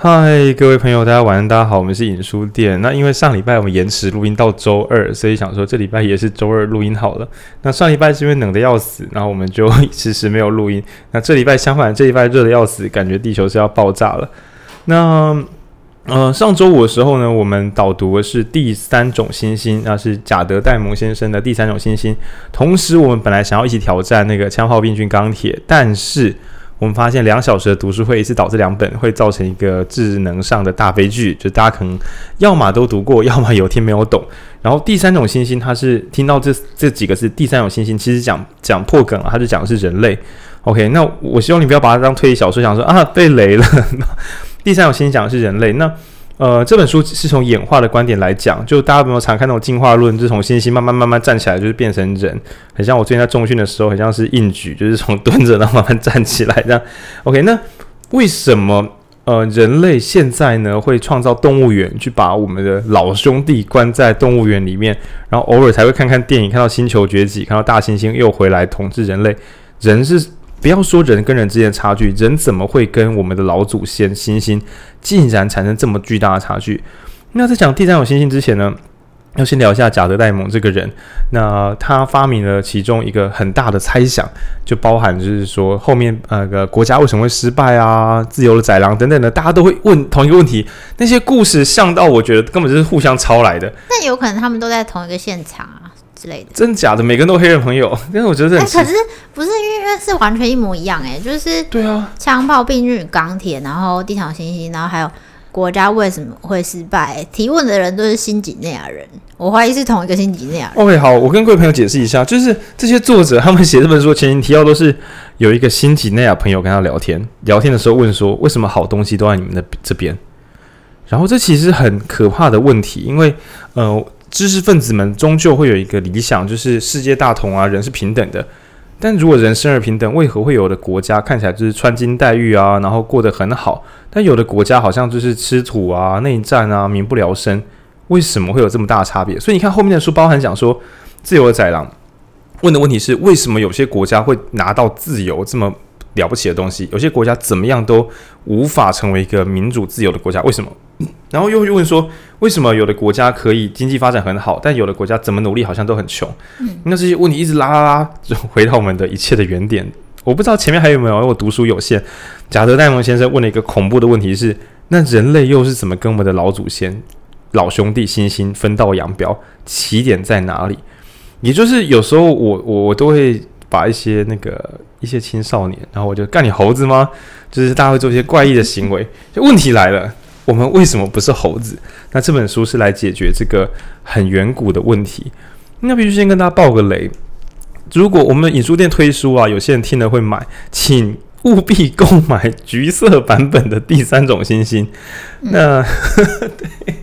嗨，各位朋友，大家晚上，大家好，我们是影书店。那因为上礼拜我们延迟录音到周二，所以想说这礼拜也是周二录音好了。那上礼拜是因为冷得要死，然后我们就迟迟没有录音。那这礼拜相反，这礼拜热得要死，感觉地球是要爆炸了。那呃，上周五的时候呢，我们导读的是第三种星星，那是贾德戴蒙先生的第三种星星。同时，我们本来想要一起挑战那个枪炮、病菌、钢铁，但是。我们发现两小时的读书会一次导致两本会造成一个智能上的大悲剧，就大家可能要么都读过，要么有天没有懂。然后第三种星星，它是听到这这几个字，第三种星星其实讲讲破梗了，它就讲的是人类。OK，那我希望你不要把它当推理小说，想说啊被雷了。第三种星星讲的是人类，那。呃，这本书是从演化的观点来讲，就大家有没有常看那种进化论，就是从猩猩慢慢慢慢站起来，就是变成人，很像我最近在重训的时候，很像是硬举，就是从蹲着然后慢慢站起来这样。OK，那为什么呃人类现在呢会创造动物园，去把我们的老兄弟关在动物园里面，然后偶尔才会看看电影，看到星球崛起，看到大猩猩又回来统治人类，人是。不要说人跟人之间的差距，人怎么会跟我们的老祖先猩猩竟然产生这么巨大的差距？那在讲第三种猩猩之前呢，要先聊一下贾德戴蒙这个人。那他发明了其中一个很大的猜想，就包含就是说后面那个国家为什么会失败啊，自由的宰狼等等的，大家都会问同一个问题。那些故事像到我觉得根本就是互相抄来的。那有可能他们都在同一个现场啊。之类的，真假的，每个人都黑人朋友，但是我觉得，哎、欸，可是不是因为是完全一模一样、欸，哎，就是对啊，枪炮、病菌、钢铁，然后地球、星星，然后还有国家为什么会失败？提问的人都是新几内亚人，我怀疑是同一个新几内亚人。OK，好，我跟各位朋友解释一下，就是这些作者他们写这本书前情提要都是有一个新几内亚朋友跟他聊天，聊天的时候问说，为什么好东西都在你们的这边？然后这其实很可怕的问题，因为呃。知识分子们终究会有一个理想，就是世界大同啊，人是平等的。但如果人生而平等，为何会有的国家看起来就是穿金戴玉啊，然后过得很好？但有的国家好像就是吃土啊、内战啊、民不聊生。为什么会有这么大的差别？所以你看后面的书，包含讲说自由的宰狼，问的问题是为什么有些国家会拿到自由这么了不起的东西？有些国家怎么样都无法成为一个民主自由的国家？为什么？然后又又问说，为什么有的国家可以经济发展很好，但有的国家怎么努力好像都很穷？嗯，那这些问题一直拉拉拉，就回到我们的一切的原点。我不知道前面还有没有，因为我读书有限。贾德戴蒙先生问了一个恐怖的问题是：那人类又是怎么跟我们的老祖先、老兄弟猩猩分道扬镳？起点在哪里？也就是有时候我我我都会把一些那个一些青少年，然后我就干你猴子吗？就是大家会做一些怪异的行为。就问题来了。我们为什么不是猴子？那这本书是来解决这个很远古的问题。那必须先跟大家报个雷：如果我们影书店推书啊，有些人听了会买，请务必购买橘色版本的第三种星星。嗯、那对，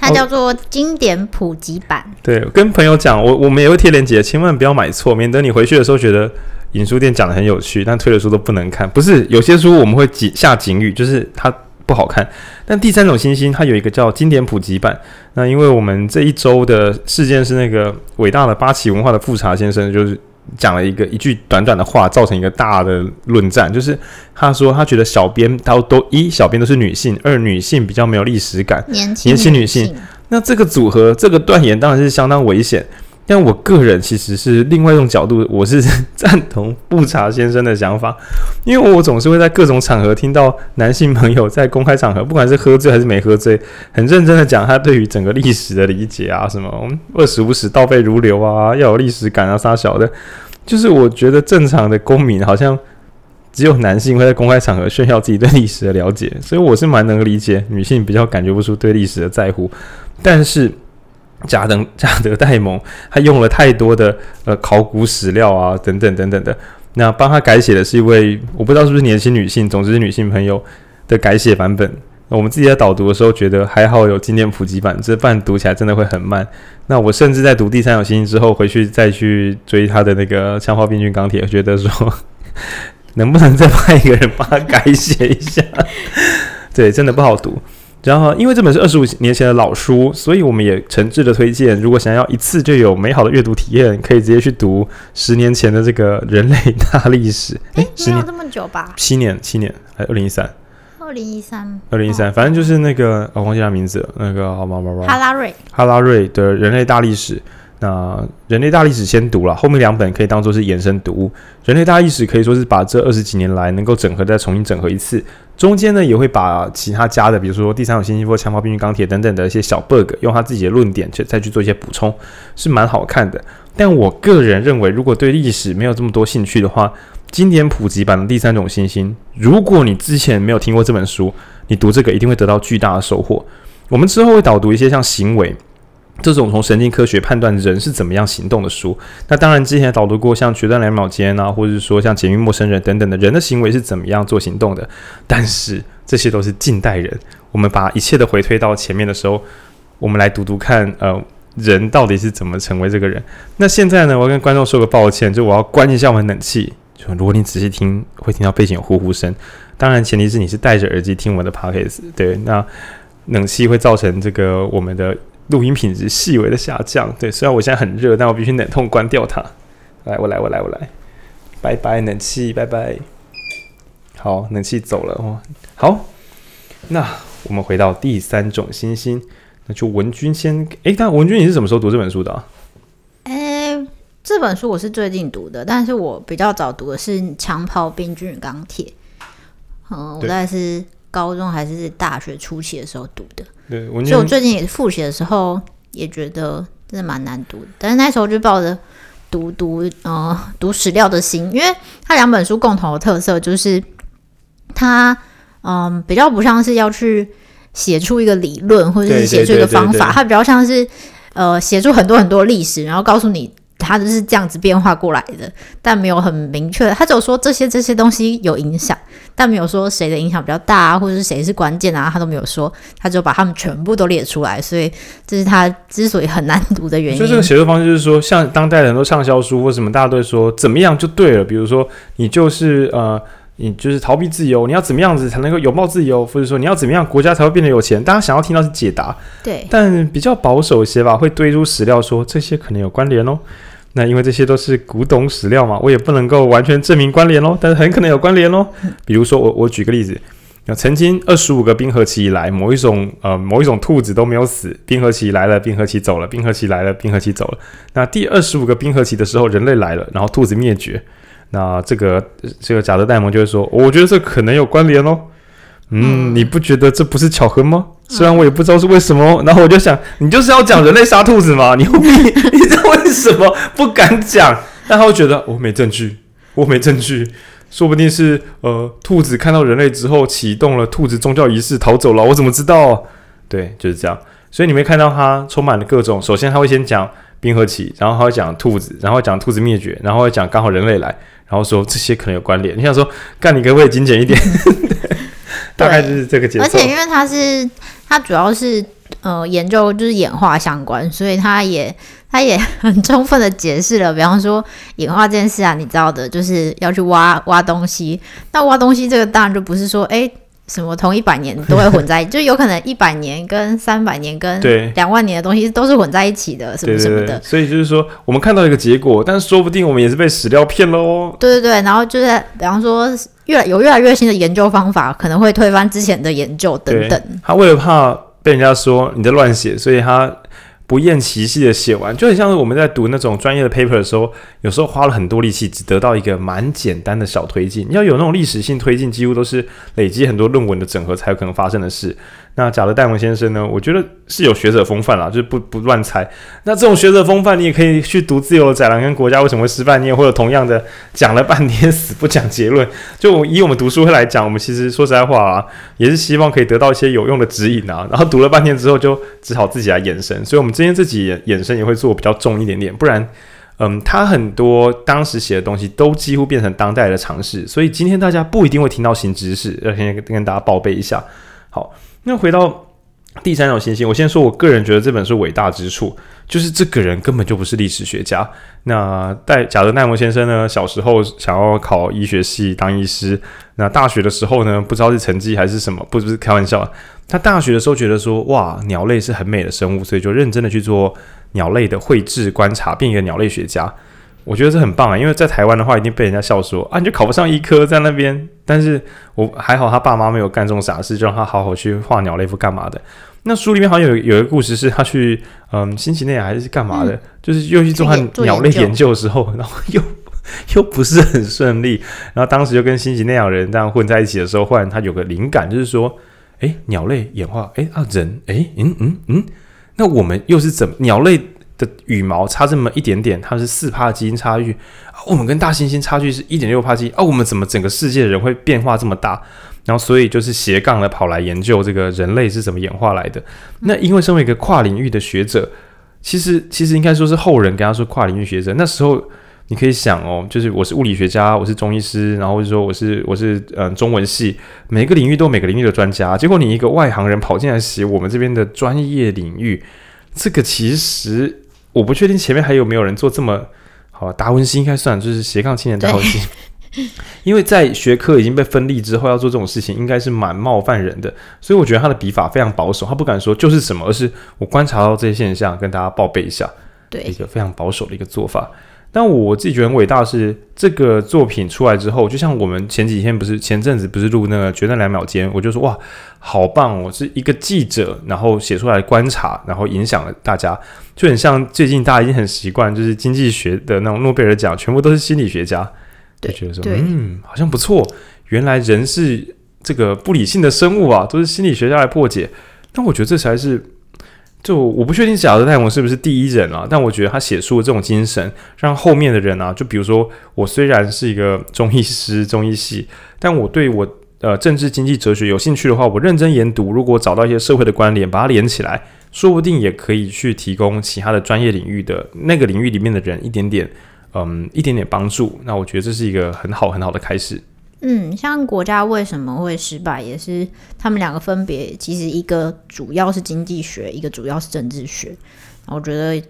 它叫做经典普及版。对，跟朋友讲，我我们也会贴链接，千万不要买错，免得你回去的时候觉得影书店讲的很有趣，但推的书都不能看。不是，有些书我们会警下警语，就是它。不好看，但第三种星星它有一个叫经典普及版。那因为我们这一周的事件是那个伟大的八旗文化的富察先生，就是讲了一个一句短短的话，造成一个大的论战。就是他说他觉得小编他都一小编都是女性，二女性比较没有历史感，年轻女性。女性。那这个组合这个断言当然是相当危险。但我个人其实是另外一种角度，我是 赞同布查先生的想法，因为我总是会在各种场合听到男性朋友在公开场合，不管是喝醉还是没喝醉，很认真的讲他对于整个历史的理解啊，什么二十五史倒背如流啊，要有历史感啊，啥小的，就是我觉得正常的公民好像只有男性会在公开场合炫耀自己对历史的了解，所以我是蛮能理解女性比较感觉不出对历史的在乎，但是。贾德贾德戴蒙，他用了太多的呃考古史料啊，等等等等的。那帮他改写的是一位我不知道是不是年轻女性，总之是女性朋友的改写版本。我们自己在导读的时候觉得还好有经典普及版，这版读起来真的会很慢。那我甚至在读第三小星星之后，回去再去追他的那个枪花、病菌、钢铁，觉得说 能不能再派一个人帮他改写一下？对，真的不好读。然后，因为这本是二十五年前的老书，所以我们也诚挚的推荐，如果想要一次就有美好的阅读体验，可以直接去读十年前的这个人类大历史。诶，没有这么久吧？七年，七年，还是二零一三？二零一三，二零一三，反正就是那个，我、哦、忘记他名字了，那个好吗？哈拉瑞，哈拉瑞的人类大历史。那人类大历史先读了，后面两本可以当做是延伸读物。人类大历史可以说是把这二十几年来能够整合再重新整合一次，中间呢也会把其他家的，比如说第三种星系或强暴病菌钢铁等等的一些小 bug，用他自己的论点去再去做一些补充，是蛮好看的。但我个人认为，如果对历史没有这么多兴趣的话，经典普及版的第三种星星，如果你之前没有听过这本书，你读这个一定会得到巨大的收获。我们之后会导读一些像行为。这种从神经科学判断人是怎么样行动的书，那当然之前导读过像《决断两秒间》啊，或者说像《解密陌生人》等等的人的行为是怎么样做行动的，但是这些都是近代人。我们把一切的回推到前面的时候，我们来读读看，呃，人到底是怎么成为这个人。那现在呢，我要跟观众说个抱歉，就我要关一下我们冷气。就如果你仔细听，会听到背景呼呼声。当然前提是你是戴着耳机听我的 podcast，对，那冷气会造成这个我们的。录音品质细微的下降，对，虽然我现在很热，但我必须忍痛关掉它。来，我来，我来，我来，拜拜，冷气，拜拜。好，冷气走了哦。好，那我们回到第三种星星，那就文君先。诶，但文君你是什么时候读这本书的啊？诶，这本书我是最近读的，但是我比较早读的是《强跑病菌钢铁》。嗯，我大概是高中还是大学初期的时候读的。对，所以我最近也是复习的时候，也觉得真的蛮难读的。但是那时候就抱着读读呃读史料的心，因为它两本书共同的特色就是它嗯、呃、比较不像是要去写出一个理论或者是写出一个方法，它比较像是呃写出很多很多历史，然后告诉你。他就是这样子变化过来的，但没有很明确。他只有说这些这些东西有影响，但没有说谁的影响比较大啊，或者是谁是关键啊，他都没有说。他就把他们全部都列出来，所以这是他之所以很难读的原因。所以这个写作方式就是说，像当代人都畅销书或什么，大家都会说怎么样就对了。比如说，你就是呃。你就是逃避自由，你要怎么样子才能够拥抱自由？或者说你要怎么样国家才会变得有钱？大家想要听到是解答，对，但比较保守些吧，会堆出史料说这些可能有关联哦。那因为这些都是古董史料嘛，我也不能够完全证明关联哦，但是很可能有关联哦。比如说我我举个例子，那曾经二十五个冰河期以来，某一种呃某一种兔子都没有死，冰河期来了，冰河期走了，冰河期来了，冰河期走了。那第二十五个冰河期的时候，人类来了，然后兔子灭绝。那这个这个贾德戴蒙就会说，我觉得这可能有关联哦。嗯，你不觉得这不是巧合吗？虽然我也不知道是为什么。然后我就想，你就是要讲人类杀兔子吗？你你你知道为什么不敢讲？但他会觉得我没证据，我没证据，说不定是呃兔子看到人类之后启动了兔子宗教仪式逃走了，我怎么知道？对，就是这样。所以你没看到他充满了各种，首先他会先讲冰河期，然后他会讲兔子，然后讲兔子灭绝，然后会讲刚好人类来。然后说这些可能有关联，你想说干你可不可以精简一点？大概就是这个节奏。而且因为它是它主要是呃研究就是演化相关，所以它也它也很充分的解释了，比方说演化这件事啊，你知道的，就是要去挖挖东西。那挖东西这个当然就不是说哎。什么同一百年都会混在一起，就有可能一百年跟三百年跟两万年的东西都是混在一起的，什么什么的。所以就是说，我们看到一个结果，但是说不定我们也是被史料骗了哦。对对对，然后就是比方说，越来有越来越新的研究方法，可能会推翻之前的研究等等。他为了怕被人家说你在乱写，所以他。不厌其细的写完，就很像是我们在读那种专业的 paper 的时候，有时候花了很多力气，只得到一个蛮简单的小推进。要有那种历史性推进，几乎都是累积很多论文的整合才有可能发生的事。那贾德戴蒙先生呢？我觉得是有学者风范啦，就是不不乱猜。那这种学者风范，你也可以去读《自由的宰狼》跟《国家为什么会失败》，你也会有同样的讲了半天 死不讲结论。就以我们读书会来讲，我们其实说实在话啊，也是希望可以得到一些有用的指引啊。然后读了半天之后，就只好自己来延伸。所以，我们今天自己延伸也会做比较重一点点，不然，嗯，他很多当时写的东西都几乎变成当代的尝试。所以今天大家不一定会听到新知识，要先跟大家报备一下。好。那回到第三种星星，我先说，我个人觉得这本书伟大之处，就是这个人根本就不是历史学家。那戴贾德奈摩先生呢，小时候想要考医学系当医师，那大学的时候呢，不知道是成绩还是什么，不是开玩笑。他大学的时候觉得说，哇，鸟类是很美的生物，所以就认真的去做鸟类的绘制观察，变一个鸟类学家。我觉得这很棒啊，因为在台湾的话，一定被人家笑说啊，你就考不上医科在那边。但是我还好，他爸妈没有干这种傻事，就让他好好去画鸟类，不干嘛的。那书里面好像有有一个故事，是他去嗯新几内亚还是干嘛的，嗯、就是又去做鸟类研究的时候，然后又 又不是很顺利。然后当时就跟新几内亚人这样混在一起的时候，忽然他有个灵感，就是说，哎，鸟类演化，哎啊人，哎嗯嗯嗯，那我们又是怎么鸟类的羽毛差这么一点点，它是四帕基因差距，我们跟大猩猩差距是一点六帕基因啊，我们怎么整个世界的人会变化这么大？然后，所以就是斜杠的跑来研究这个人类是怎么演化来的。那因为身为一个跨领域的学者，其实其实应该说是后人跟他说跨领域学者。那时候你可以想哦，就是我是物理学家，我是中医师，然后就说我是我是嗯中文系，每个领域都有每个领域的专家。结果你一个外行人跑进来写我们这边的专业领域，这个其实我不确定前面还有没有人做这么好。达文西应该算就是斜杠青年达文西。因为在学科已经被分立之后，要做这种事情，应该是蛮冒犯人的，所以我觉得他的笔法非常保守，他不敢说就是什么，而是我观察到这些现象，跟大家报备一下，对一个非常保守的一个做法。但我自己觉得很伟大的是，这个作品出来之后，就像我们前几天不是前阵子不是录那个决战两秒间，我就说哇，好棒！我是一个记者，然后写出来观察，然后影响了大家，就很像最近大家已经很习惯，就是经济学的那种诺贝尔奖，全部都是心理学家。就觉得说，嗯，好像不错。原来人是这个不理性的生物啊，都是心理学家来破解。但我觉得这才是，就我不确定贾德·戴蒙是不是第一人啊。但我觉得他写出的这种精神，让后面的人啊，就比如说我虽然是一个中医师、中医系，但我对我呃政治、经济、哲学有兴趣的话，我认真研读，如果找到一些社会的关联，把它连起来，说不定也可以去提供其他的专业领域的那个领域里面的人一点点。嗯，一点点帮助，那我觉得这是一个很好很好的开始。嗯，像国家为什么会失败，也是他们两个分别，其实一个主要是经济学，一个主要是政治学。我觉得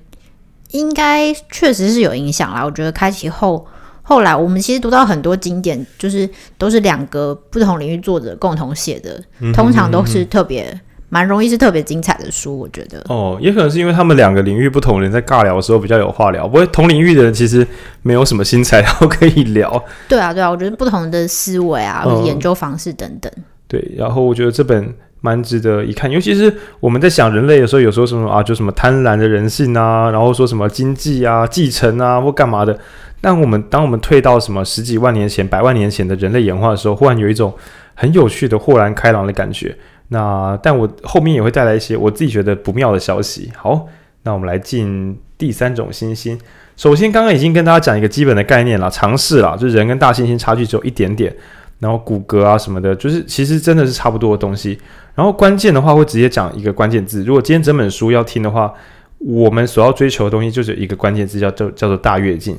应该确实是有影响啦。我觉得开启后，后来我们其实读到很多经典，就是都是两个不同领域作者共同写的，通常都是特别。蛮容易是特别精彩的书，我觉得。哦，也可能是因为他们两个领域不同的人在尬聊的时候比较有话聊，不过同领域的人其实没有什么新材料可以聊。对啊，对啊，我觉得不同的思维啊，或者研究方式等等。对，然后我觉得这本蛮值得一看，尤其是我们在想人类的时候，有时候什么啊，就什么贪婪的人性啊，然后说什么经济啊、继承啊或干嘛的。但我们当我们退到什么十几万年前、百万年前的人类演化的时候，忽然有一种很有趣的豁然开朗的感觉。那但我后面也会带来一些我自己觉得不妙的消息。好，那我们来进第三种猩猩。首先，刚刚已经跟大家讲一个基本的概念了，常识啦，就是人跟大猩猩差距只有一点点，然后骨骼啊什么的，就是其实真的是差不多的东西。然后关键的话会直接讲一个关键字。如果今天整本书要听的话，我们所要追求的东西就是一个关键字，叫叫叫做大跃进。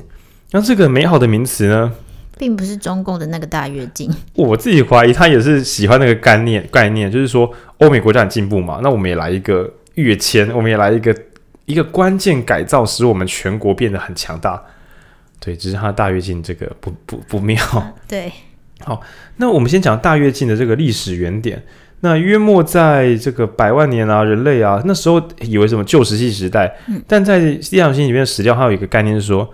那这个美好的名词呢？并不是中共的那个大跃进，我自己怀疑他也是喜欢那个概念概念，就是说欧美国家很进步嘛，那我们也来一个跃迁，我们也来一个一个关键改造，使我们全国变得很强大。对，只是他大跃进这个不不不妙。啊、对，好，那我们先讲大跃进的这个历史原点。那约莫在这个百万年啊，人类啊，那时候以为什么旧石器时代，嗯、但在《地球星》里面的史料，还有一个概念是说。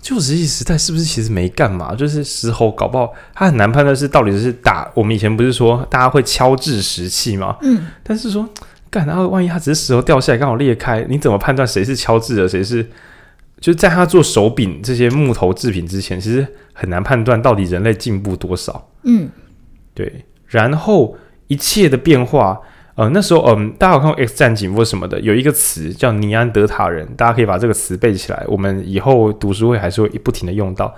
旧石器时代是不是其实没干嘛？就是石猴搞不好，他很难判断是到底是打。我们以前不是说大家会敲制石器吗？嗯，但是说干，然后万一他只是石头掉下来刚好裂开，你怎么判断谁是敲制的，谁是？就是在他做手柄这些木头制品之前，其实很难判断到底人类进步多少。嗯，对。然后一切的变化。呃，那时候，嗯，大家有看过《X 战警》或什么的，有一个词叫尼安德塔人，大家可以把这个词背起来。我们以后读书会还是会不停的用到。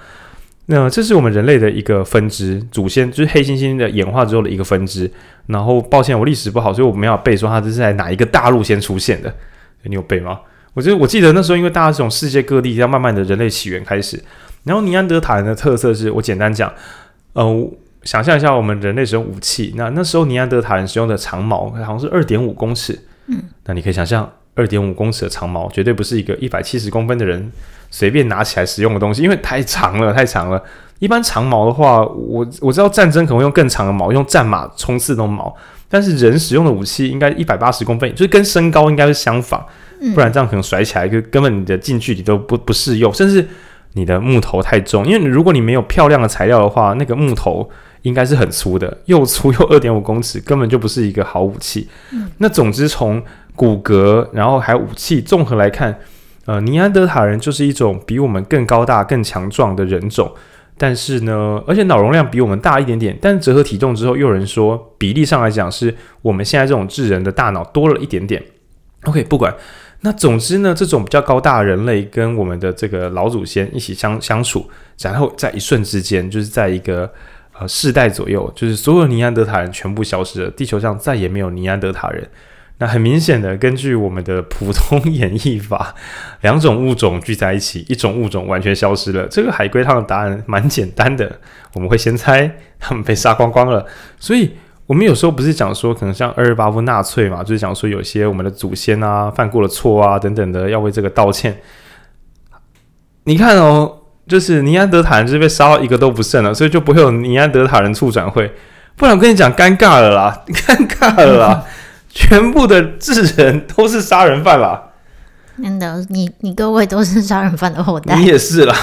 那这是我们人类的一个分支，祖先就是黑猩猩的演化之后的一个分支。然后，抱歉，我历史不好，所以我没有背说它这是在哪一个大陆先出现的。你有背吗？我觉得我记得那时候，因为大家是从世界各地要慢慢的人类起源开始。然后，尼安德塔人的特色是我简单讲，呃。想象一下，我们人类使用武器，那那时候尼安德塔人使用的长矛好像是二点五公尺，嗯，那你可以想象，二点五公尺的长矛绝对不是一个一百七十公分的人随便拿起来使用的东西，因为太长了，太长了。一般长矛的话，我我知道战争可能会用更长的矛，用战马冲刺那种矛，但是人使用的武器应该一百八十公分，就是跟身高应该是相仿，不然这样可能甩起来就根本你的近距离都不不适用，甚至你的木头太重，因为如果你没有漂亮的材料的话，那个木头应该是很粗的，又粗又二点五公尺，根本就不是一个好武器。嗯、那总之从骨骼，然后还有武器综合来看，呃，尼安德塔人就是一种比我们更高大、更强壮的人种。但是呢，而且脑容量比我们大一点点，但是折合体重之后，又有人说比例上来讲，是我们现在这种智人的大脑多了一点点。OK，不管。那总之呢，这种比较高大的人类跟我们的这个老祖先一起相相处，然后在一瞬之间，就是在一个呃世代左右，就是所有尼安德塔人全部消失了，地球上再也没有尼安德塔人。那很明显的，根据我们的普通 演绎法，两种物种聚在一起，一种物种完全消失了。这个海龟汤的答案蛮简单的，我们会先猜他们被杀光光了，所以。我们有时候不是讲说，可能像二二八夫纳粹嘛，就是讲说有些我们的祖先啊犯过了错啊等等的，要为这个道歉。你看哦，就是尼安德塔人就是被杀到一个都不剩了，所以就不会有尼安德塔人促转会。不然我跟你讲，尴尬了啦，尴尬了啦，全部的智人都是杀人犯啦。真的，你你各位都是杀人犯的后代，你也是啦，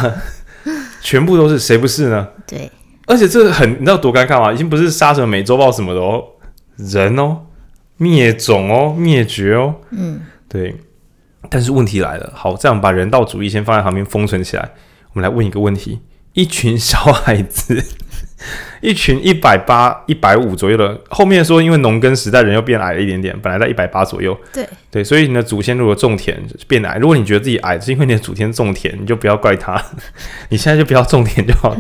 全部都是，谁不是呢？对。而且这很，你知道多尴尬吗？已经不是杀什么美洲豹什么的哦，人哦，灭种哦，灭绝哦。嗯，对。但是问题来了，好，这样把人道主义先放在旁边封存起来。我们来问一个问题：一群小孩子，一群一百八、一百五左右的，后面说因为农耕时代人又变矮了一点点，本来在一百八左右。对对，所以你的祖先如果种田变矮，如果你觉得自己矮是因为你的祖先种田，你就不要怪他，你现在就不要种田就好。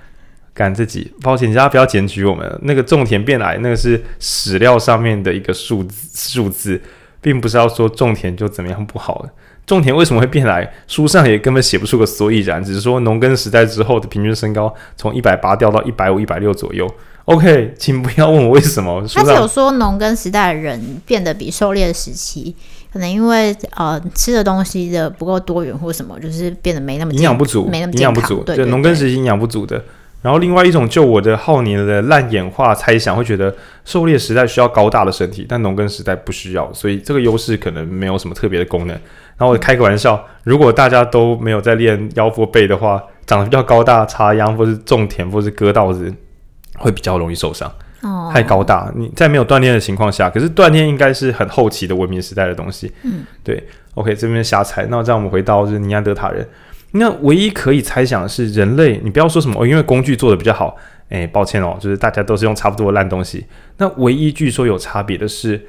赶自己，抱歉，大家不要检举我们。那个种田变矮，那个是史料上面的一个数字，数字，并不是要说种田就怎么样不好的。种田为什么会变矮？书上也根本写不出个所以然，只是说农耕时代之后的平均身高从一百八掉到一百五、一百六左右。OK，请不要问我为什么。他是有说农耕时代的人变得比狩猎时期，可能因为呃吃的东西的不够多元或什么，就是变得没那么营养不足，没那么营养不足。对，对，农耕时期营养不足的。然后另外一种，就我的浩年的烂演化猜想，会觉得狩猎时代需要高大的身体，但农耕时代不需要，所以这个优势可能没有什么特别的功能。然后我开个玩笑，如果大家都没有在练腰腹背的话，长得比较高大，插秧或是种田或是割稻子，会比较容易受伤。哦，太高大，你在没有锻炼的情况下，可是锻炼应该是很后期的文明时代的东西。嗯，对。OK，这边瞎猜。那这样我们回到就是尼安德塔人。那唯一可以猜想的是，人类，你不要说什么哦，因为工具做的比较好，诶，抱歉哦，就是大家都是用差不多的烂东西。那唯一据说有差别的是，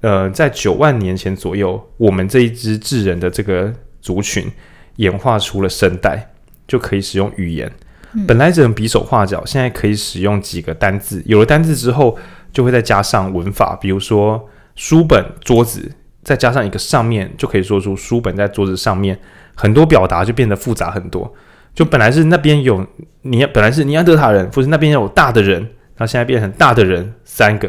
呃，在九万年前左右，我们这一支智人的这个族群演化出了声带，就可以使用语言。嗯、本来只能比手画脚，现在可以使用几个单字。有了单字之后，就会再加上文法，比如说书本、桌子，再加上一个上面，就可以说出书本在桌子上面。很多表达就变得复杂很多，就本来是那边有尼，本来是尼安德塔人，或是那边有大的人，那现在变成大的人三个，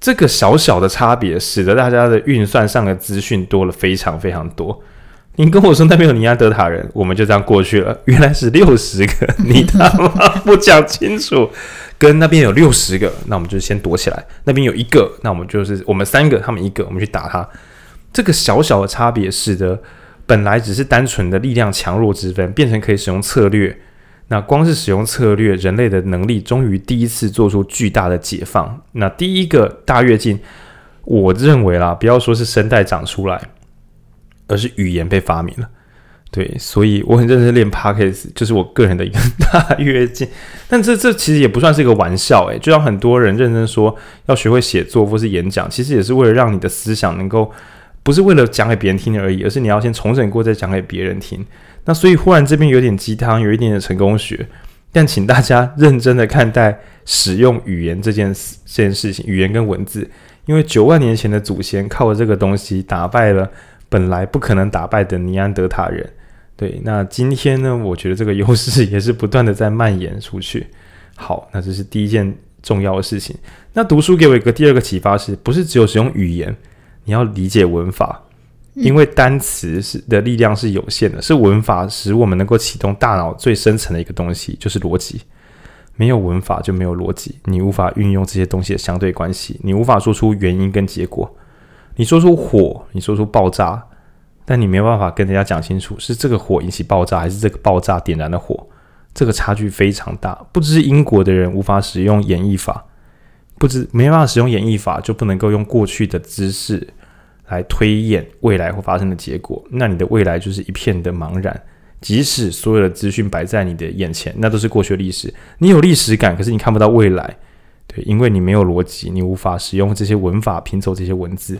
这个小小的差别使得大家的运算上的资讯多了非常非常多。你跟我说那边有尼安德塔人，我们就这样过去了。原来是六十个，你他妈不讲清楚，跟那边有六十个，那我们就先躲起来。那边有一个，那我们就是我们三个，他们一个，我们去打他。这个小小的差别使得。本来只是单纯的力量强弱之分，变成可以使用策略。那光是使用策略，人类的能力终于第一次做出巨大的解放。那第一个大跃进，我认为啦，不要说是声带长出来，而是语言被发明了。对，所以我很认真练 Podcast，就是我个人的一个大跃进。但这这其实也不算是一个玩笑，诶，就像很多人认真说要学会写作或是演讲，其实也是为了让你的思想能够。不是为了讲给别人听而已，而是你要先重整过再讲给别人听。那所以忽然这边有点鸡汤，有一点点成功学，但请大家认真的看待使用语言这件事这件事情，语言跟文字，因为九万年前的祖先靠着这个东西打败了本来不可能打败的尼安德塔人。对，那今天呢，我觉得这个优势也是不断的在蔓延出去。好，那这是第一件重要的事情。那读书给我一个第二个启发是，不是只有使用语言？你要理解文法，因为单词是的力量是有限的，是文法使我们能够启动大脑最深层的一个东西，就是逻辑。没有文法就没有逻辑，你无法运用这些东西的相对关系，你无法说出原因跟结果。你说出火，你说出爆炸，但你没有办法跟人家讲清楚是这个火引起爆炸，还是这个爆炸点燃的火，这个差距非常大。不只是英国的人无法使用演绎法，不知没办法使用演绎法，就不能够用过去的知识来推演未来会发生的结果。那你的未来就是一片的茫然。即使所有的资讯摆在你的眼前，那都是过去的历史。你有历史感，可是你看不到未来。对，因为你没有逻辑，你无法使用这些文法拼凑这些文字。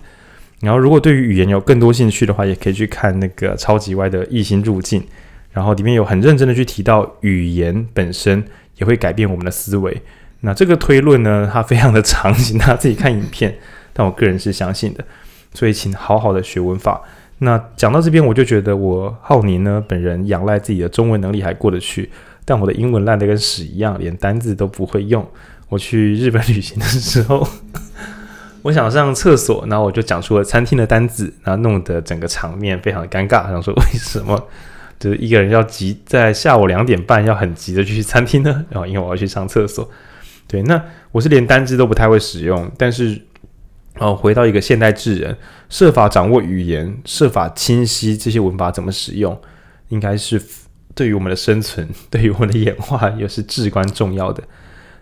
然后，如果对于语言有更多兴趣的话，也可以去看那个超级歪的异星入境。然后里面有很认真的去提到语言本身也会改变我们的思维。那这个推论呢，它非常的长，请大家自己看影片。但我个人是相信的，所以请好好的学文法。那讲到这边，我就觉得我浩宁呢，本人仰赖自己的中文能力还过得去，但我的英文烂得跟屎一样，连单字都不会用。我去日本旅行的时候，我想上厕所，然后我就讲出了餐厅的单字，然后弄得整个场面非常的尴尬。想说为什么就是一个人要急在下午两点半要很急的去餐厅呢？然后因为我要去上厕所。对，那我是连单字都不太会使用，但是。哦，回到一个现代智人，设法掌握语言，设法清晰这些文法怎么使用，应该是对于我们的生存，对于我们的演化也是至关重要的。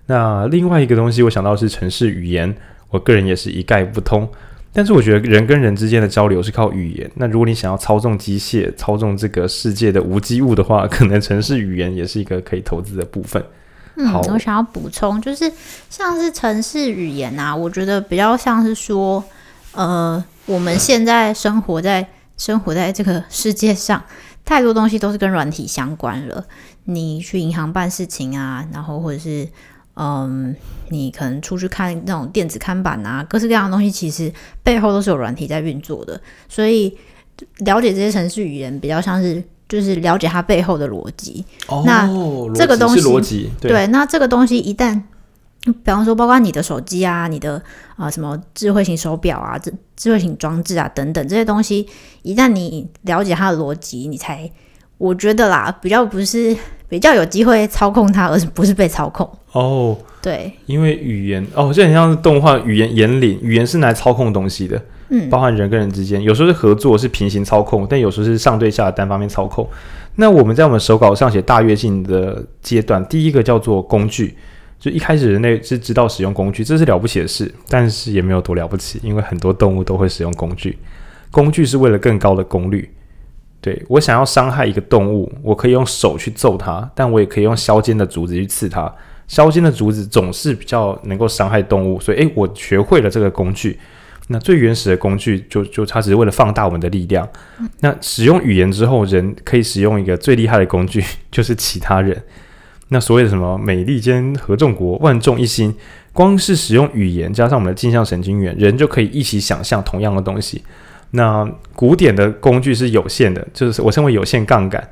那另外一个东西，我想到是城市语言，我个人也是一概不通。但是我觉得人跟人之间的交流是靠语言。那如果你想要操纵机械，操纵这个世界的无机物的话，可能城市语言也是一个可以投资的部分。嗯，我想要补充，就是像是城市语言啊，我觉得比较像是说，呃，我们现在生活在生活在这个世界上，太多东西都是跟软体相关了。你去银行办事情啊，然后或者是，嗯，你可能出去看那种电子看板啊，各式各样的东西，其实背后都是有软体在运作的。所以了解这些城市语言，比较像是。就是了解它背后的逻辑。哦，那这个东西逻辑对，对，那这个东西一旦，比方说，包括你的手机啊，你的啊、呃、什么智慧型手表啊，智智慧型装置啊等等这些东西，一旦你了解它的逻辑，你才我觉得啦，比较不是比较有机会操控它，而是不是被操控。哦，对，因为语言哦，这很像是动画语言言领，语言是拿来操控东西的。包含人跟人之间，有时候是合作，是平行操控，但有时候是上对下的单方面操控。那我们在我们手稿上写大跃进的阶段，第一个叫做工具，就一开始人类是知道使用工具，这是了不起的事，但是也没有多了不起，因为很多动物都会使用工具。工具是为了更高的功率。对，我想要伤害一个动物，我可以用手去揍它，但我也可以用削尖的竹子去刺它。削尖的竹子总是比较能够伤害动物，所以诶，我学会了这个工具。那最原始的工具就，就它只是为了放大我们的力量。那使用语言之后，人可以使用一个最厉害的工具，就是其他人。那所谓的什么美利坚合众国，万众一心，光是使用语言加上我们的镜像神经元，人就可以一起想象同样的东西。那古典的工具是有限的，就是我称为有限杠杆。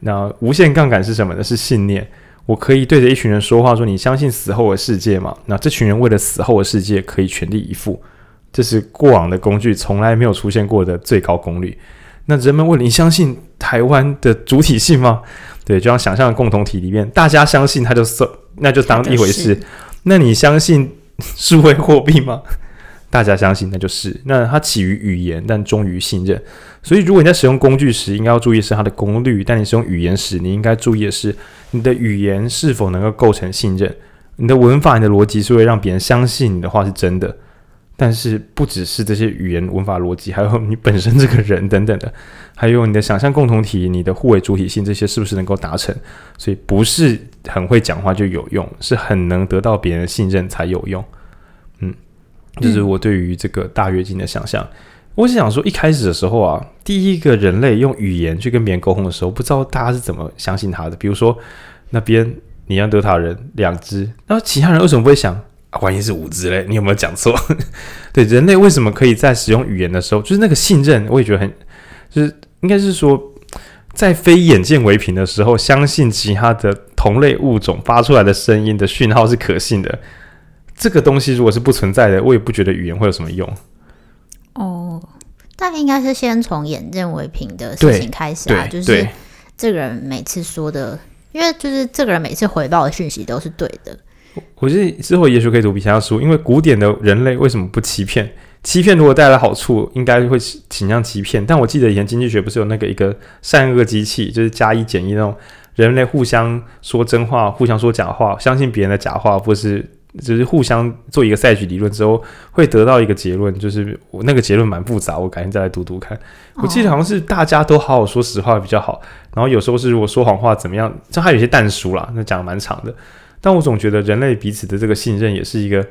那无限杠杆是什么呢？是信念。我可以对着一群人说话，说你相信死后的世界吗？那这群人为了死后的世界可以全力以赴。这是过往的工具从来没有出现过的最高功率。那人们问你相信台湾的主体性吗？对，就像想象的共同体里面，大家相信它就算，那就当一回事。那你相信数位货币吗？大家相信那就是。那它起于语言，但终于信任。所以如果你在使用工具时，应该要注意是它的功率；但你使用语言时，你应该注意的是你的语言是否能够构成信任。你的文法、你的逻辑是会让别人相信你的话是真的。但是不只是这些语言文法逻辑，还有你本身这个人等等的，还有你的想象共同体、你的互为主体性，这些是不是能够达成？所以不是很会讲话就有用，是很能得到别人的信任才有用。嗯，就是我对于这个大跃进的想象。我是想说，一开始的时候啊，第一个人类用语言去跟别人沟通的时候，不知道大家是怎么相信他的。比如说那边尼安德塔人两只，那其他人为什么不会想？万一是五只嘞？你有没有讲错？对，人类为什么可以在使用语言的时候，就是那个信任，我也觉得很，就是应该是说，在非眼见为凭的时候，相信其他的同类物种发出来的声音的讯号是可信的。这个东西如果是不存在的，我也不觉得语言会有什么用。哦，但应该是先从眼见为凭的事情开始啊，就是这个人每次说的，因为就是这个人每次回报的讯息都是对的。我觉得之后也许可以读比他书，因为古典的人类为什么不欺骗？欺骗如果带来好处，应该会倾向欺骗。但我记得以前经济学不是有那个一个善恶机器，就是加一减一那种人类互相说真话，互相说假话，相信别人的假话，或是就是互相做一个赛局理论之后，会得到一个结论。就是我那个结论蛮复杂，我改天再来读读看。我记得好像是大家都好好说实话比较好，然后有时候是如果说谎话怎么样，这还有些但书啦，那讲的蛮长的。但我总觉得人类彼此的这个信任也是一个。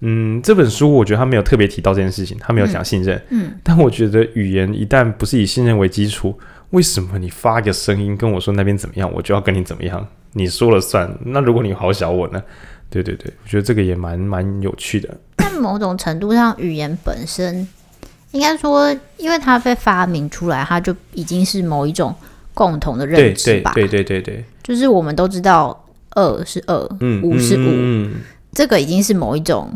嗯，这本书我觉得他没有特别提到这件事情，他没有讲信任。嗯，嗯，但我觉得语言一旦不是以信任为基础，为什么你发个声音跟我说那边怎么样，我就要跟你怎么样？你说了算。那如果你好小我呢？对对对，我觉得这个也蛮蛮有趣的。但某种程度上，语言本身应该说，因为它被发明出来，它就已经是某一种共同的认知吧？对对对对对，对，就是我们都知道二是二，嗯，五是五，嗯，这个已经是某一种。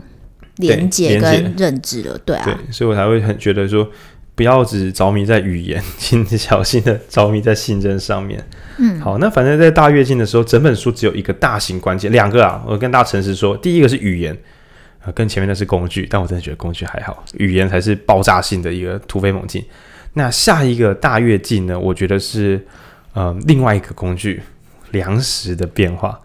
连接跟认知了，对，对啊，对，所以我才会很觉得说，不要只着迷在语言，请小心的着迷在信任上面。嗯，好，那反正在大跃进的时候，整本书只有一个大型关键，两个啊，我跟大家诚实说，第一个是语言，呃，跟前面的是工具，但我真的觉得工具还好，语言才是爆炸性的一个突飞猛进。那下一个大跃进呢，我觉得是呃另外一个工具，粮食的变化。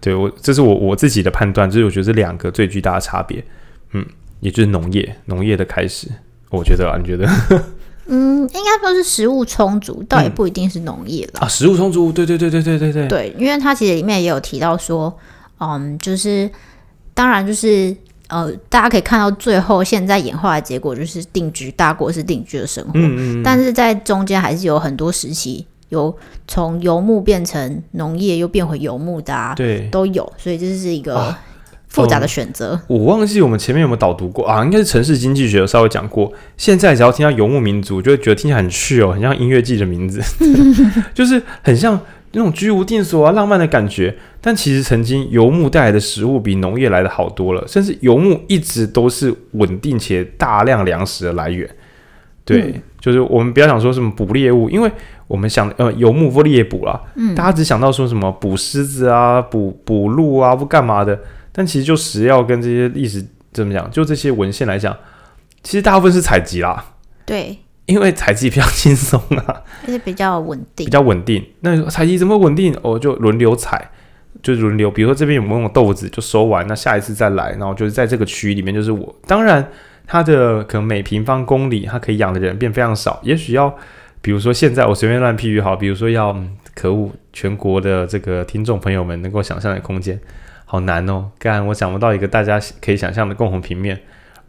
对我，这是我我自己的判断，就是我觉得这两个最巨大的差别，嗯，也就是农业，农业的开始，我觉得啊，你觉得？嗯，应该说是食物充足，倒也不一定是农业了、嗯、啊。食物充足，对对对对对对对。对，因为它其实里面也有提到说，嗯，就是当然就是呃，大家可以看到最后现在演化的结果就是定居大国是定居的生活，嗯嗯，但是在中间还是有很多时期。由从游牧变成农业，又变回游牧的啊，对，都有，所以这是一个复杂的选择。啊嗯。我忘记我们前面有没有导读过啊？应该是城市经济学有稍微讲过。现在只要听到游牧民族，就会觉得听起来很趣哦，很像音乐季的名字，就是很像那种居无定所啊、浪漫的感觉。但其实曾经游牧带来的食物比农业来的好多了，甚至游牧一直都是稳定且大量粮食的来源。对，嗯、就是我们不要想说什么捕猎物，因为。我们想呃游牧或猎捕啦，嗯，大家只想到说什么捕狮子啊、捕捕鹿啊或干嘛的，但其实就食药跟这些历史怎么讲，就这些文献来讲，其实大部分是采集啦，对，因为采集比较轻松啊，而且比较稳定，比较稳定。那采集怎么稳定？哦，就轮流采，就轮流，比如说这边有某种豆子就收完，那下一次再来，然后就是在这个区域里面就是我。当然，它的可能每平方公里它可以养的人变非常少，也许要。比如说，现在我随便乱譬喻好，比如说要，嗯、可恶，全国的这个听众朋友们能够想象的空间，好难哦，干，我想不到一个大家可以想象的共同平面，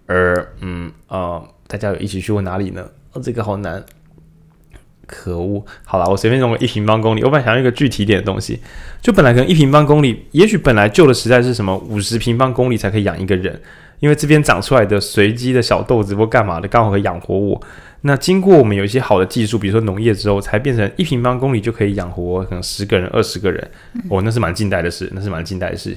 而嗯啊、大家有一起去过哪里呢？哦，这个好难，可恶，好了，我随便用个一平方公里，我本来想要一个具体点的东西，就本来可能一平方公里，也许本来旧的时代是什么五十平方公里才可以养一个人，因为这边长出来的随机的小豆子或干嘛的，刚好可以养活我。那经过我们有一些好的技术，比如说农业之后，才变成一平方公里就可以养活可能十个人、二十个人。哦，那是蛮近代的事，那是蛮近代的事。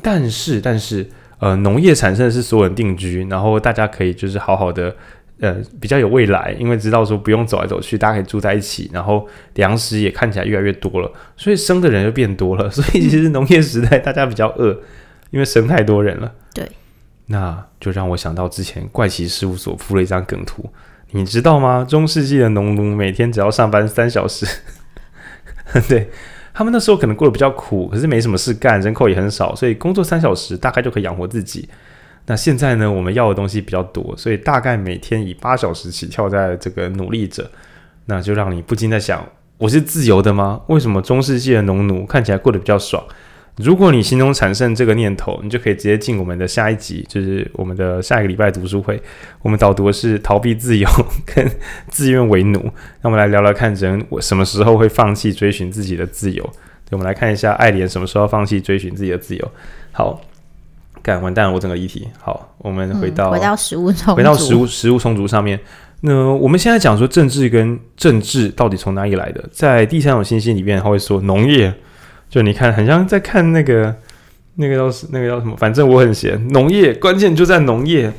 但是，但是，呃，农业产生的是所有人定居，然后大家可以就是好好的，呃，比较有未来，因为知道说不用走来走去，大家可以住在一起，然后粮食也看起来越来越多了，所以生的人就变多了。所以其实农业时代大家比较饿，因为生太多人了。对，那就让我想到之前怪奇事务所附了一张梗图。你知道吗？中世纪的农奴每天只要上班三小时，对，他们那时候可能过得比较苦，可是没什么事干，人口也很少，所以工作三小时大概就可以养活自己。那现在呢，我们要的东西比较多，所以大概每天以八小时起跳，在这个努力着，那就让你不禁在想：我是自由的吗？为什么中世纪的农奴看起来过得比较爽？如果你心中产生这个念头，你就可以直接进我们的下一集，就是我们的下一个礼拜读书会。我们导读的是逃避自由跟自愿为奴。那我们来聊聊看，人我什么时候会放弃追寻自己的自由？对，我们来看一下爱莲什么时候放弃追寻自己的自由。好，干完蛋了，我整个议题。好，我们回到、嗯、回到食物充，回到食物食物充足上面。那我们现在讲说政治跟政治到底从哪里来的？在第三种信息里面，他会说农业。就你看，很像在看那个那个叫那个叫什么？反正我很闲。农业关键就在农业，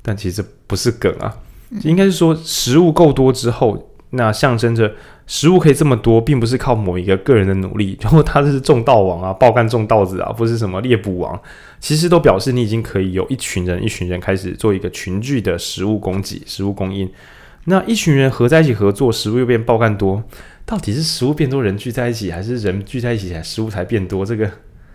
但其实不是梗啊，应该是说食物够多之后，那象征着食物可以这么多，并不是靠某一个个人的努力，然后他是种稻王啊，爆干种稻子啊，不是什么猎捕王，其实都表示你已经可以有一群人，一群人开始做一个群聚的食物供给、食物供应。那一群人合在一起合作，食物又变爆干多，到底是食物变多，人聚在一起，还是人聚在一起才食物才变多？这个？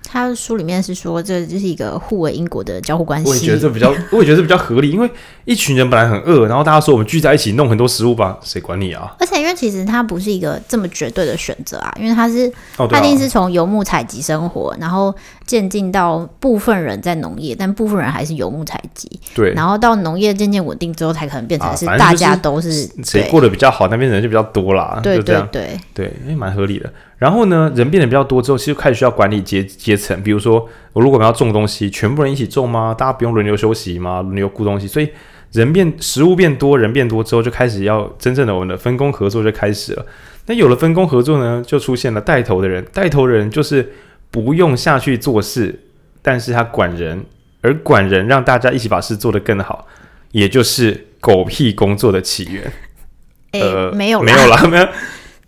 他书里面是说，这就是一个互为因果的交互关系。我也觉得这比较，我也觉得这比较合理，因为一群人本来很饿，然后大家说我们聚在一起弄很多食物吧，谁管你啊？而且因为其实它不是一个这么绝对的选择啊，因为它是，哦、它一定是从游牧采集生活，然后渐进到部分人在农业，但部分人还是游牧采集。对，然后到农业渐渐稳定之后，才可能变成是大家都是谁、啊、过得比较好，那边人就比较多啦。对对对对，对，也蛮合理的。然后呢，人变得比较多之后，其实开始需要管理阶阶层。比如说，我如果我们要种东西，全部人一起种吗？大家不用轮流休息吗？轮流顾东西。所以人变，食物变多，人变多之后，就开始要真正的我们的分工合作就开始了。那有了分工合作呢，就出现了带头的人。带头的人就是不用下去做事，但是他管人，而管人让大家一起把事做得更好，也就是狗屁工作的起源。诶呃，没有，没有啦，没有。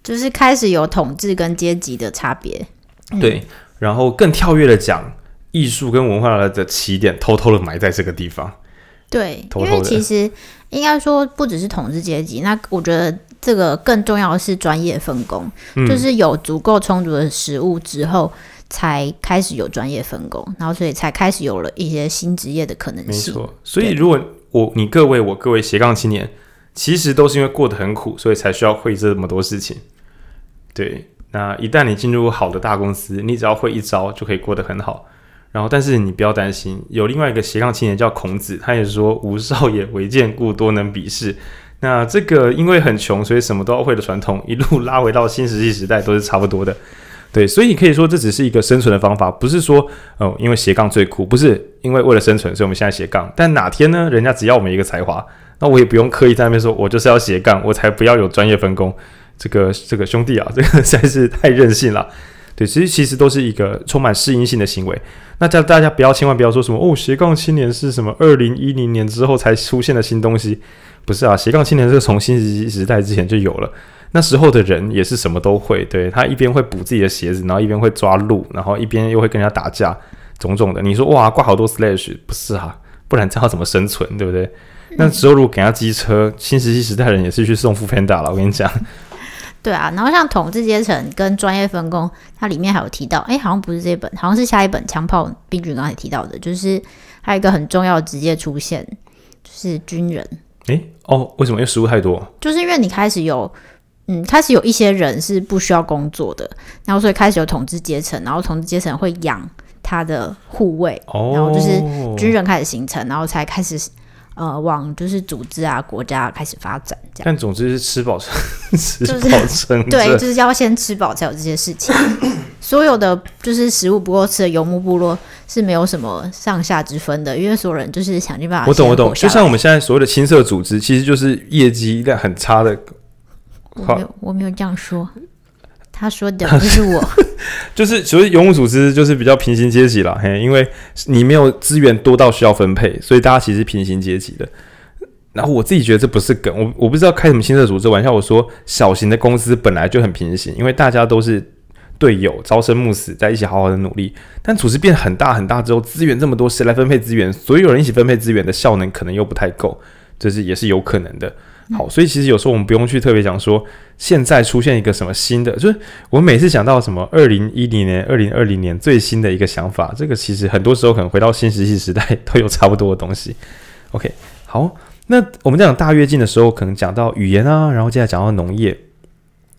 就是开始有统治跟阶级的差别，对，然后更跳跃的讲，艺术跟文化的起点偷偷的埋在这个地方，对，偷偷的。因为其实应该说不只是统治阶级，那我觉得这个更重要的是专业分工，嗯、就是有足够充足的食物之后，才开始有专业分工，然后所以才开始有了一些新职业的可能性。没错，所以如果我你各位我各位斜杠青年。其实都是因为过得很苦，所以才需要会这么多事情。对，那一旦你进入好的大公司，你只要会一招就可以过得很好。然后，但是你不要担心，有另外一个斜杠青年叫孔子，他也说“吾少也，唯见故多能鄙视”。那这个因为很穷，所以什么都要会的传统，一路拉回到新石器时代都是差不多的。对，所以你可以说这只是一个生存的方法，不是说哦，因为斜杠最酷，不是因为为了生存，所以我们现在斜杠。但哪天呢，人家只要我们一个才华。那我也不用刻意在那边说，我就是要斜杠，我才不要有专业分工。这个这个兄弟啊，这个实 在是太任性了。对，其实其实都是一个充满适应性的行为。那叫大家不要千万不要说什么哦，斜杠青年是什么二零一零年之后才出现的新东西，不是啊，斜杠青年是从新石器时代之前就有了。那时候的人也是什么都会，对，他一边会补自己的鞋子，然后一边会抓鹿，然后一边又会跟人家打架，种种的。你说哇，挂好多 slash，不是啊，不然这样怎么生存，对不对？那时候如果给他机车，新石器时代人也是去送 foodpanda 了。我跟你讲，对啊。然后像统治阶层跟专业分工，它里面还有提到，哎，好像不是这本，好像是下一本《枪炮病菌》刚才提到的，就是还有一个很重要的职业出现，就是军人。哎，哦，为什么？因为食物太多。就是因为你开始有，嗯，开始有一些人是不需要工作的，然后所以开始有统治阶层，然后统治阶层会养他的护卫，哦，然后就是军人开始形成，然后才开始。呃，往就是组织啊，国家开始发展这样。但总之是吃饱撑，吃饱撑。对，就是要先吃饱才有这些事情。所有的就是食物不够吃的游牧部落是没有什么上下之分的，因为所有人就是想尽办法。我懂，我懂。就像我们现在所谓的青色组织，其实就是业绩量很差的。我没有，我没有这样说。他说的不是我，就是所谓游牧组织，就是比较平行阶级啦。嘿，因为你没有资源多到需要分配，所以大家其实平行阶级的。然后我自己觉得这不是梗，我我不知道开什么新的组织玩笑。我说小型的公司本来就很平行，因为大家都是队友，朝生暮死，在一起好好的努力。但组织变很大很大之后，资源这么多，谁来分配资源？所有人一起分配资源的效能可能又不太够，这是也是有可能的。好，所以其实有时候我们不用去特别讲说，现在出现一个什么新的，就是我们每次想到什么二零一零年、二零二零年最新的一个想法，这个其实很多时候可能回到新石器时代都有差不多的东西。OK，好，那我们在讲大跃进的时候，可能讲到语言啊，然后接下来讲到农业，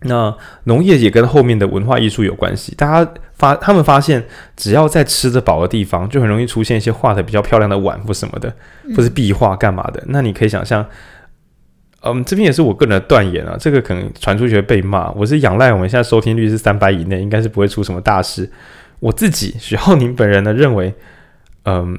那农业也跟后面的文化艺术有关系。大家发他们发现，只要在吃得饱的地方，就很容易出现一些画的比较漂亮的碗或什么的，或是壁画干嘛的。那你可以想象。嗯，这边也是我个人的断言啊，这个可能传出去会被骂。我是仰赖我们现在收听率是三百以内，应该是不会出什么大事。我自己许浩宁本人呢认为，嗯，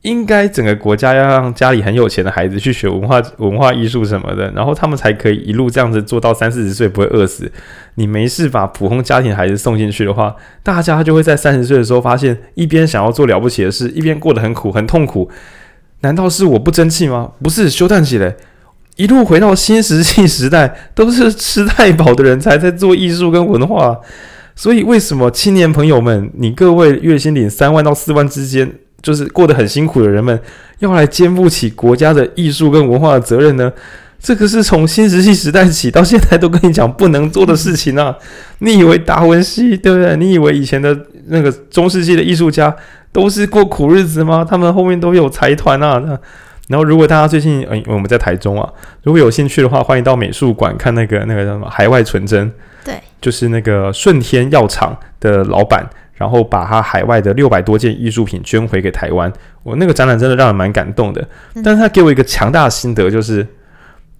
应该整个国家要让家里很有钱的孩子去学文化、文化艺术什么的，然后他们才可以一路这样子做到三四十岁不会饿死。你没事把普通家庭孩子送进去的话，大家就会在三十岁的时候发现，一边想要做了不起的事，一边过得很苦很痛苦。难道是我不争气吗？不是，休叹气嘞。一路回到新石器时代，都是吃太饱的人才在做艺术跟文化。所以，为什么青年朋友们，你各位月薪领三万到四万之间，就是过得很辛苦的人们，要来肩负起国家的艺术跟文化的责任呢？这个是从新石器时代起到现在都跟你讲不能做的事情啊！你以为达文西对不对？你以为以前的那个中世纪的艺术家都是过苦日子吗？他们后面都有财团啊！然后，如果大家最近，嗯，我们在台中啊，如果有兴趣的话，欢迎到美术馆看那个那个叫什么海外纯真，对，就是那个顺天药厂的老板，然后把他海外的六百多件艺术品捐回给台湾。我那个展览真的让人蛮感动的，但是他给我一个强大的心得，就是。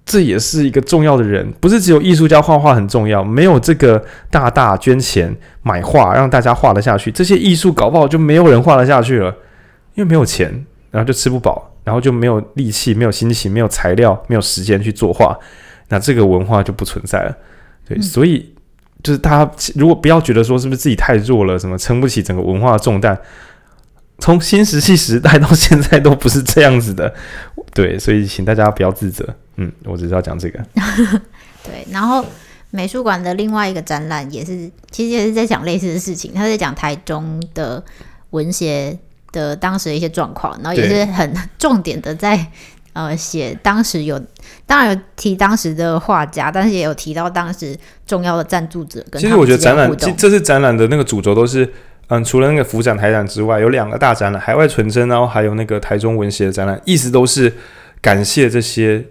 这也是一个重要的人，不是只有艺术家画画很重要，没有这个大大捐钱买画，让大家画得下去，这些艺术搞不好就没有人画得下去了，因为没有钱，然后就吃不饱，然后就没有力气、没有心情、没有材料、没有时间去作画，那这个文化就不存在了。对，嗯、所以就是大家如果不要觉得说是不是自己太弱了，什么撑不起整个文化的重担。从新石器时代到现在都不是这样子的，对，所以请大家不要自责。嗯，我只是要讲这个。对，然后美术馆的另外一个展览也是，其实也是在讲类似的事情。他在讲台中的文协的当时的一些状况，然后也是很 重点的在呃写当时有，当然有提当时的画家，但是也有提到当时重要的赞助者跟。其实我觉得展览，这这次展览的那个主轴都是。嗯，除了那个福展台展之外，有两个大展览，海外纯真，然后还有那个台中文协的展览，意思都是感谢这些，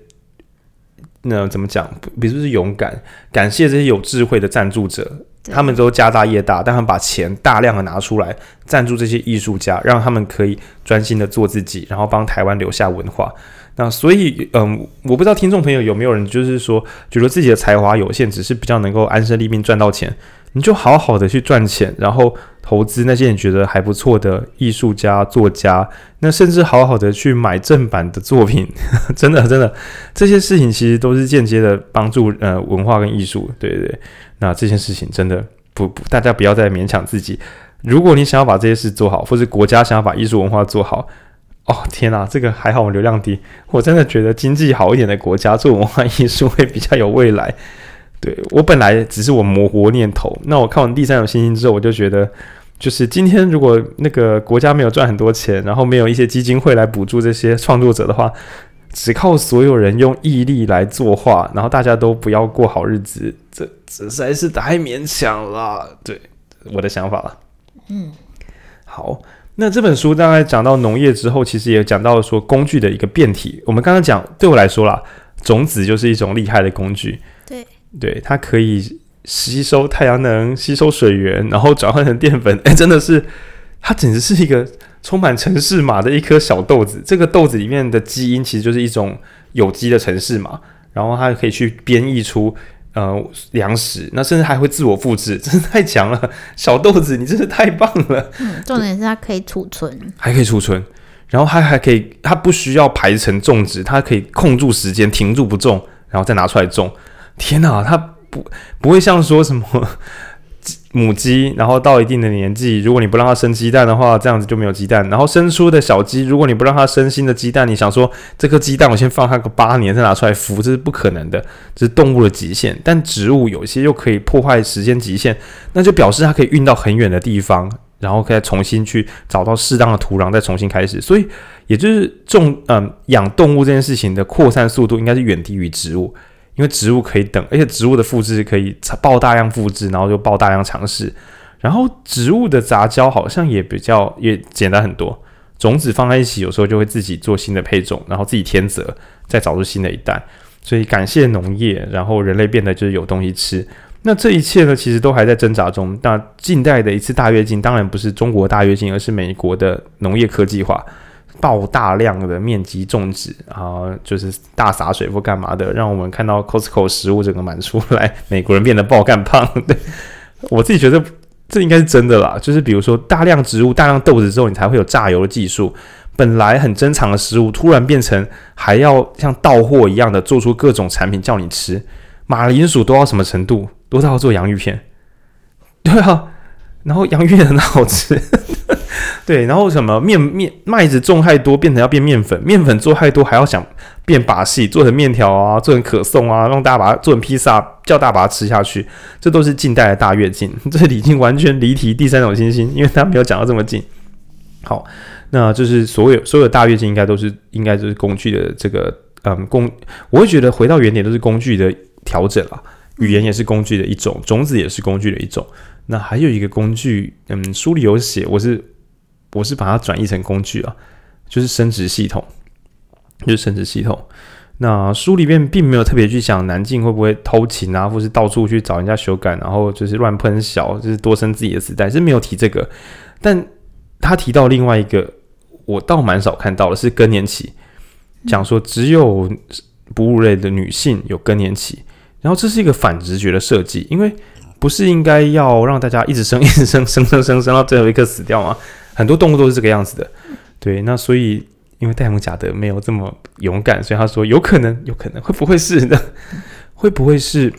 那怎么讲？比如说是勇敢，感谢这些有智慧的赞助者，他们都家大业大，但他们把钱大量的拿出来赞助这些艺术家，让他们可以专心的做自己，然后帮台湾留下文化。那所以，嗯，我不知道听众朋友有没有人就是说，觉得自己的才华有限，只是比较能够安身立命赚到钱。你就好好的去赚钱，然后投资那些你觉得还不错的艺术家、作家，那甚至好好的去买正版的作品，真的真的，这些事情其实都是间接的帮助呃文化跟艺术，对对。那这件事情真的不不，大家不要再勉强自己。如果你想要把这些事做好，或是国家想要把艺术文化做好，哦天哪，这个还好，我流量低，我真的觉得经济好一点的国家做文化艺术会比较有未来。对，我本来只是我模糊念头，那我看完第三种星星之后，我就觉得，就是今天如果那个国家没有赚很多钱，然后没有一些基金会来补助这些创作者的话，只靠所有人用毅力来作画，然后大家都不要过好日子，这这实在是太勉强了。对，我的想法了。嗯，好，那这本书大概讲到农业之后，其实也讲到了说工具的一个变体。我们刚刚讲，对我来说啦，种子就是一种厉害的工具。对。对，它可以吸收太阳能，吸收水源，然后转换成淀粉。哎，真的是，它简直是一个充满城市码的一颗小豆子。这个豆子里面的基因其实就是一种有机的城市码，然后它可以去编译出呃粮食，那甚至还会自我复制，真是太强了！小豆子，你真是太棒了。嗯，重点是它可以储存，还可以储存，然后它还可以，它不需要排成种植，它可以控住时间，停住不种，然后再拿出来种。天哪，它不不会像说什么母鸡，然后到一定的年纪，如果你不让它生鸡蛋的话，这样子就没有鸡蛋。然后生出的小鸡，如果你不让它生新的鸡蛋，你想说这颗鸡蛋我先放它个八年再拿出来孵，这是不可能的，这是动物的极限。但植物有些又可以破坏时间极限，那就表示它可以运到很远的地方，然后可以重新去找到适当的土壤，再重新开始。所以也就是种嗯养动物这件事情的扩散速度应该是远低于植物。因为植物可以等，而且植物的复制可以爆大量复制，然后就爆大量尝试。然后植物的杂交好像也比较也简单很多，种子放在一起，有时候就会自己做新的配种，然后自己天择，再找出新的一代。所以感谢农业，然后人类变得就是有东西吃。那这一切呢，其实都还在挣扎中。那近代的一次大跃进，当然不是中国大跃进，而是美国的农业科技化。爆大量的面积种植，然后就是大洒水或干嘛的，让我们看到 Costco 食物整个满出来，美国人变得爆干胖。对，我自己觉得这应该是真的啦。就是比如说大量植物、大量豆子之后，你才会有榨油的技术。本来很珍藏的食物，突然变成还要像到货一样的做出各种产品叫你吃。马铃薯多到什么程度？多到做洋芋片。对啊，然后洋芋片很好吃。对，然后什么面面麦子种太多，变成要变面粉，面粉做太多还要想变把戏，做成面条啊，做成可颂啊，让大家把它做成披萨，叫大家把它吃下去，这都是近代的大跃进。这已经完全离题第三种星星，因为他没有讲到这么近。好，那就是所有所有大跃进应该都是应该就是工具的这个嗯工，我会觉得回到原点都是工具的调整啦。语言也是工具的一种，种子也是工具的一种。那还有一个工具，嗯，书里有写，我是我是把它转译成工具啊，就是生殖系统，就是生殖系统。那书里面并没有特别去想南靖会不会偷情啊，或是到处去找人家修改，然后就是乱喷小，就是多生自己的子代，是没有提这个。但他提到另外一个，我倒蛮少看到的，是更年期，讲说只有哺乳类的女性有更年期，然后这是一个反直觉的设计，因为。不是应该要让大家一直生、一直生、生生生生到最后一刻死掉吗？很多动物都是这个样子的。对，那所以因为戴蒙贾德没有这么勇敢，所以他说有可能，有可能会不会是的？会不会是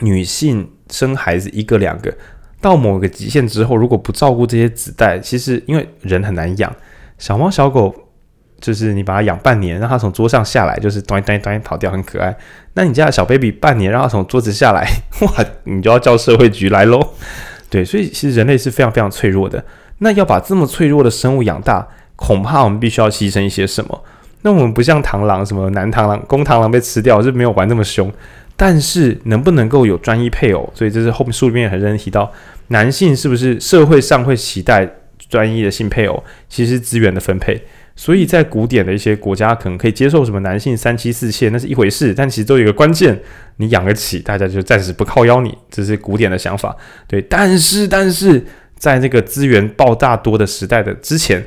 女性生孩子一个两个，到某个极限之后，如果不照顾这些子代，其实因为人很难养，小猫小狗。就是你把它养半年，让它从桌上下来，就是端端端跑掉，很可爱。那你家的小 baby 半年让它从桌子下来，哇，你就要叫社会局来喽。对，所以其实人类是非常非常脆弱的。那要把这么脆弱的生物养大，恐怕我们必须要牺牲一些什么。那我们不像螳螂，什么男螳螂、公螳螂被吃掉，是没有玩那么凶。但是能不能够有专一配偶？所以这是后面书里面很认真提到，男性是不是社会上会期待专一的性配偶？其实资源的分配。所以在古典的一些国家，可能可以接受什么男性三妻四妾，那是一回事。但其实都有一个关键，你养得起，大家就暂时不靠腰你，这是古典的想法。对，但是但是在这个资源爆大多的时代的之前，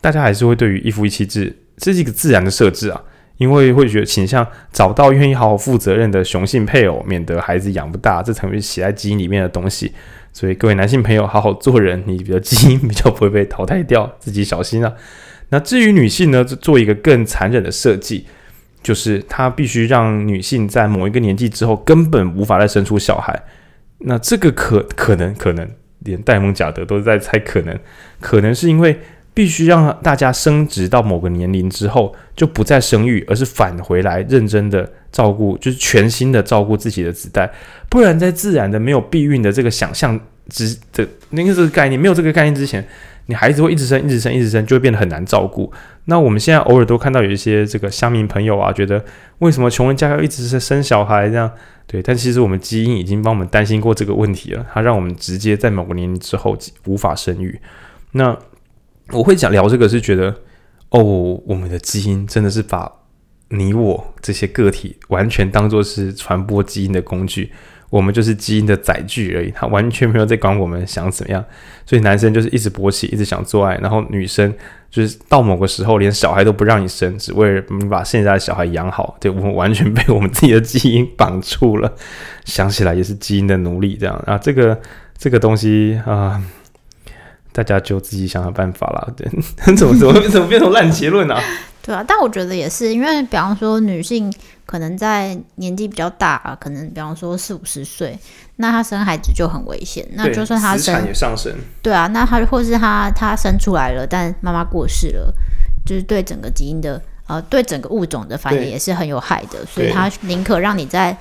大家还是会对于一夫一妻制，这是一个自然的设置啊，因为会觉得倾向找到愿意好好负责任的雄性配偶，免得孩子养不大，这成为写在基因里面的东西。所以各位男性朋友，好好做人，你的基因比较不会被淘汰掉，自己小心啊。那至于女性呢，做一个更残忍的设计，就是她必须让女性在某一个年纪之后根本无法再生出小孩。那这个可可能可能连戴蒙贾德都在猜，可能可能是因为必须让大家升职到某个年龄之后就不再生育，而是返回来认真的照顾，就是全新的照顾自己的子代。不然在自然的没有避孕的这个想象之的那个这个概念没有这个概念之前。你孩子会一直生，一直生，一直生，就会变得很难照顾。那我们现在偶尔都看到有一些这个乡民朋友啊，觉得为什么穷人家要一直是生小孩这样？对，但其实我们基因已经帮我们担心过这个问题了，它让我们直接在某个年龄之后无法生育。那我会讲聊这个是觉得，哦，我们的基因真的是把你我这些个体完全当做是传播基因的工具。我们就是基因的载具而已，他完全没有在管我们想怎么样。所以男生就是一直勃起，一直想做爱，然后女生就是到某个时候连小孩都不让你生，只为了你把现在的小孩养好。对，我们完全被我们自己的基因绑住了。想起来也是基因的奴隶这样啊，这个这个东西啊，大家就自己想想办法啦。对，怎么怎么怎么变成烂结论啊？对啊，但我觉得也是，因为比方说女性。可能在年纪比较大，可能比方说四五十岁，那他生孩子就很危险。那就算他生也上升，对啊，那他或是他他生出来了，但妈妈过世了，就是对整个基因的呃，对整个物种的繁衍也是很有害的。所以他宁可让你在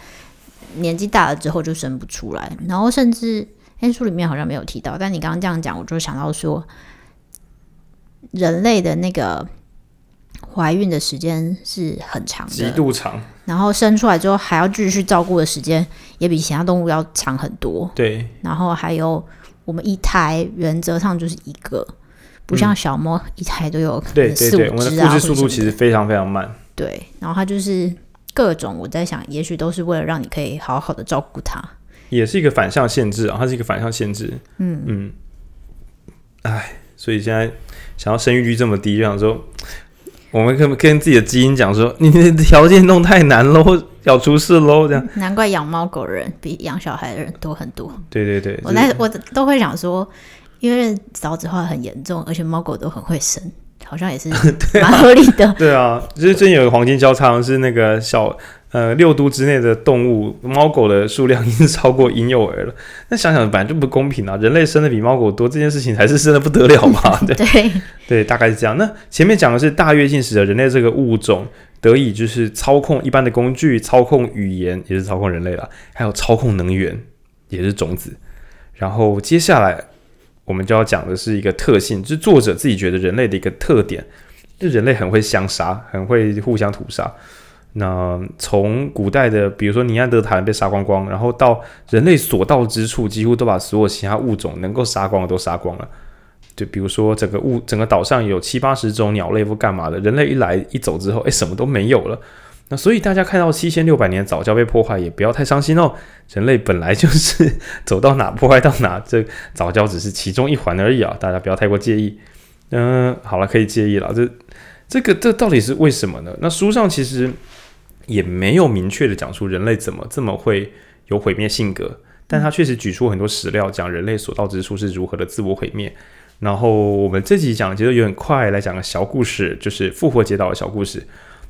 年纪大了之后就生不出来，然后甚至诶书里面好像没有提到，但你刚刚这样讲，我就想到说，人类的那个。怀孕的时间是很长的，极度长。然后生出来之后还要继续照顾的时间也比其他动物要长很多。对。然后还有我们一胎原则上就是一个，不像小猫、嗯、一胎都有可能四五只啊。对对对，我们的复制速度其实非常非常慢。对。然后它就是各种，我在想，也许都是为了让你可以好好的照顾它。也是一个反向限制啊，它是一个反向限制。嗯嗯。哎，所以现在想要生育率这么低，就想说。我们跟跟自己的基因讲说，你的条件弄太难喽，要出事喽，这样。难怪养猫狗人比养小孩的人多很多。对对对，我那我都会想说，因为少子化很严重，而且猫狗都很会生，好像也是 蛮合理的。对啊，就是最近有个黄金交叉是那个小呃，六都之内的动物，猫狗的数量 已经超过婴幼儿了。那想想，反正就不公平啊！人类生的比猫狗多，这件事情还是生的不得了嘛？对对 对，大概是这样。那前面讲的是大跃进时的人类这个物种得以就是操控一般的工具，操控语言也是操控人类了，还有操控能源也是种子。然后接下来我们就要讲的是一个特性，就是作者自己觉得人类的一个特点，就人类很会相杀，很会互相屠杀。那从古代的，比如说尼安德塔人被杀光光，然后到人类所到之处，几乎都把所有其他物种能够杀光的都杀光了。就比如说整个物整个岛上有七八十种鸟类或干嘛的，人类一来一走之后，诶，什么都没有了。那所以大家看到七千六百年早教被破坏，也不要太伤心哦。人类本来就是走到哪破坏到哪，这早教只是其中一环而已啊，大家不要太过介意。嗯，好了，可以介意了。这这个这到底是为什么呢？那书上其实。也没有明确的讲出人类怎么这么会有毁灭性格，但他确实举出很多史料，讲人类所到之处是如何的自我毁灭。然后我们这集讲，其实有点快来讲个小故事，就是复活节岛的小故事。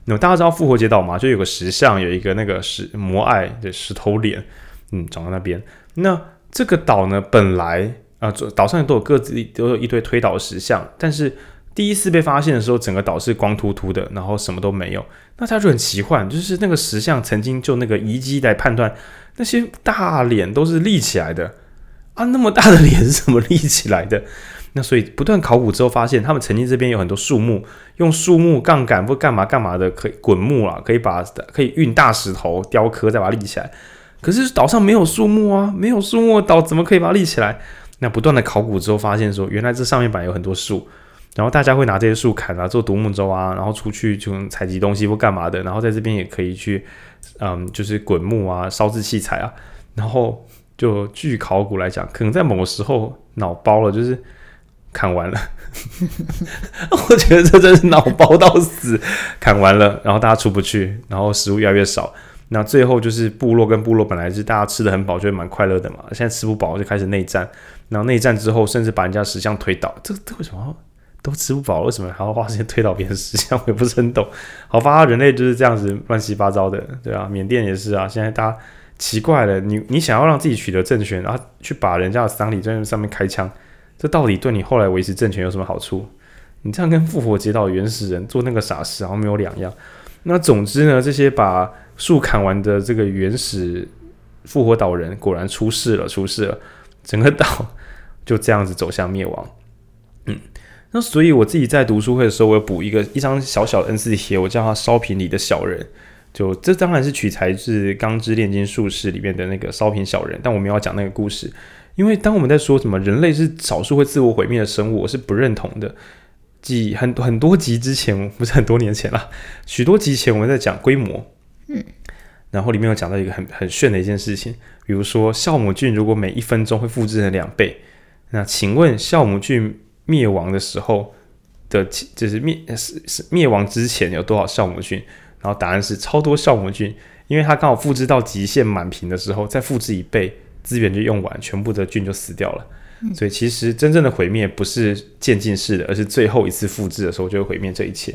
那大家知道复活节岛吗？就有个石像，有一个那个石摩艾的石头脸，嗯，长在那边。那这个岛呢，本来啊，呃，岛上都有各自都有一堆推倒石像，但是。第一次被发现的时候，整个岛是光秃秃的，然后什么都没有。那他就很奇幻，就是那个石像曾经就那个遗迹来判断，那些大脸都是立起来的啊，那么大的脸是怎么立起来的？那所以不断考古之后发现，他们曾经这边有很多树木，用树木杠杆或干嘛干嘛的，可以滚木啊，可以把可以运大石头雕刻再把它立起来。可是岛上没有树木啊，没有树木岛怎么可以把它立起来？那不断的考古之后发现说，原来这上面板有很多树。然后大家会拿这些树砍啊，做独木舟啊，然后出去就采集东西或干嘛的。然后在这边也可以去，嗯，就是滚木啊，烧制器材啊。然后就据考古来讲，可能在某个时候脑包了，就是砍完了。我觉得这真是脑包到死，砍完了，然后大家出不去，然后食物越来越少。那最后就是部落跟部落本来是大家吃的很饱，就会蛮快乐的嘛。现在吃不饱就开始内战，然后内战之后甚至把人家石像推倒，这这为什么？都吃不饱，为什么还要花时间推倒别人石像？我也不是很懂。好吧，人类就是这样子乱七八糟的，对啊，缅甸也是啊。现在大家奇怪了，你你想要让自己取得政权，然后去把人家的丧礼在上面开枪，这到底对你后来维持政权有什么好处？你这样跟复活节岛原始人做那个傻事，好像没有两样。那总之呢，这些把树砍完的这个原始复活岛人果然出事了，出事了，整个岛就这样子走向灭亡。嗯。那所以我自己在读书会的时候，我有补一个一张小小的 N 四贴，我叫它“烧瓶里的小人”。就这当然是取材自《钢之炼金术士》里面的那个烧瓶小人，但我们要讲那个故事，因为当我们在说什么人类是少数会自我毁灭的生物，我是不认同的。几很很多集之前，不是很多年前了，许多集前我们在讲规模，嗯，然后里面有讲到一个很很炫的一件事情，比如说酵母菌如果每一分钟会复制成两倍，那请问酵母菌？灭亡的时候的，就是灭是是灭亡之前有多少酵母菌？然后答案是超多酵母菌，因为它刚好复制到极限满屏的时候，再复制一倍，资源就用完，全部的菌就死掉了。嗯、所以其实真正的毁灭不是渐进式的，而是最后一次复制的时候就会毁灭这一切。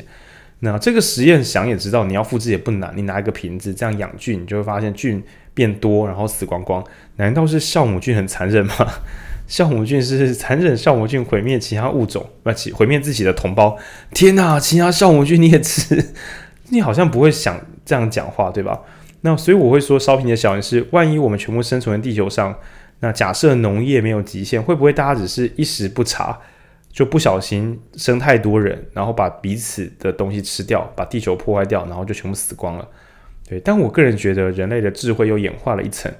那这个实验想也知道，你要复制也不难，你拿一个瓶子这样养菌，你就会发现菌变多，然后死光光。难道是酵母菌很残忍吗？酵母菌是残忍，酵母菌毁灭其他物种，不，毁灭自己的同胞。天哪，其他酵母菌你也吃？你好像不会想这样讲话，对吧？那所以我会说，烧瓶的小人是，万一我们全部生存在地球上，那假设农业没有极限，会不会大家只是一时不察，就不小心生太多人，然后把彼此的东西吃掉，把地球破坏掉，然后就全部死光了？对，但我个人觉得，人类的智慧又演化了一层。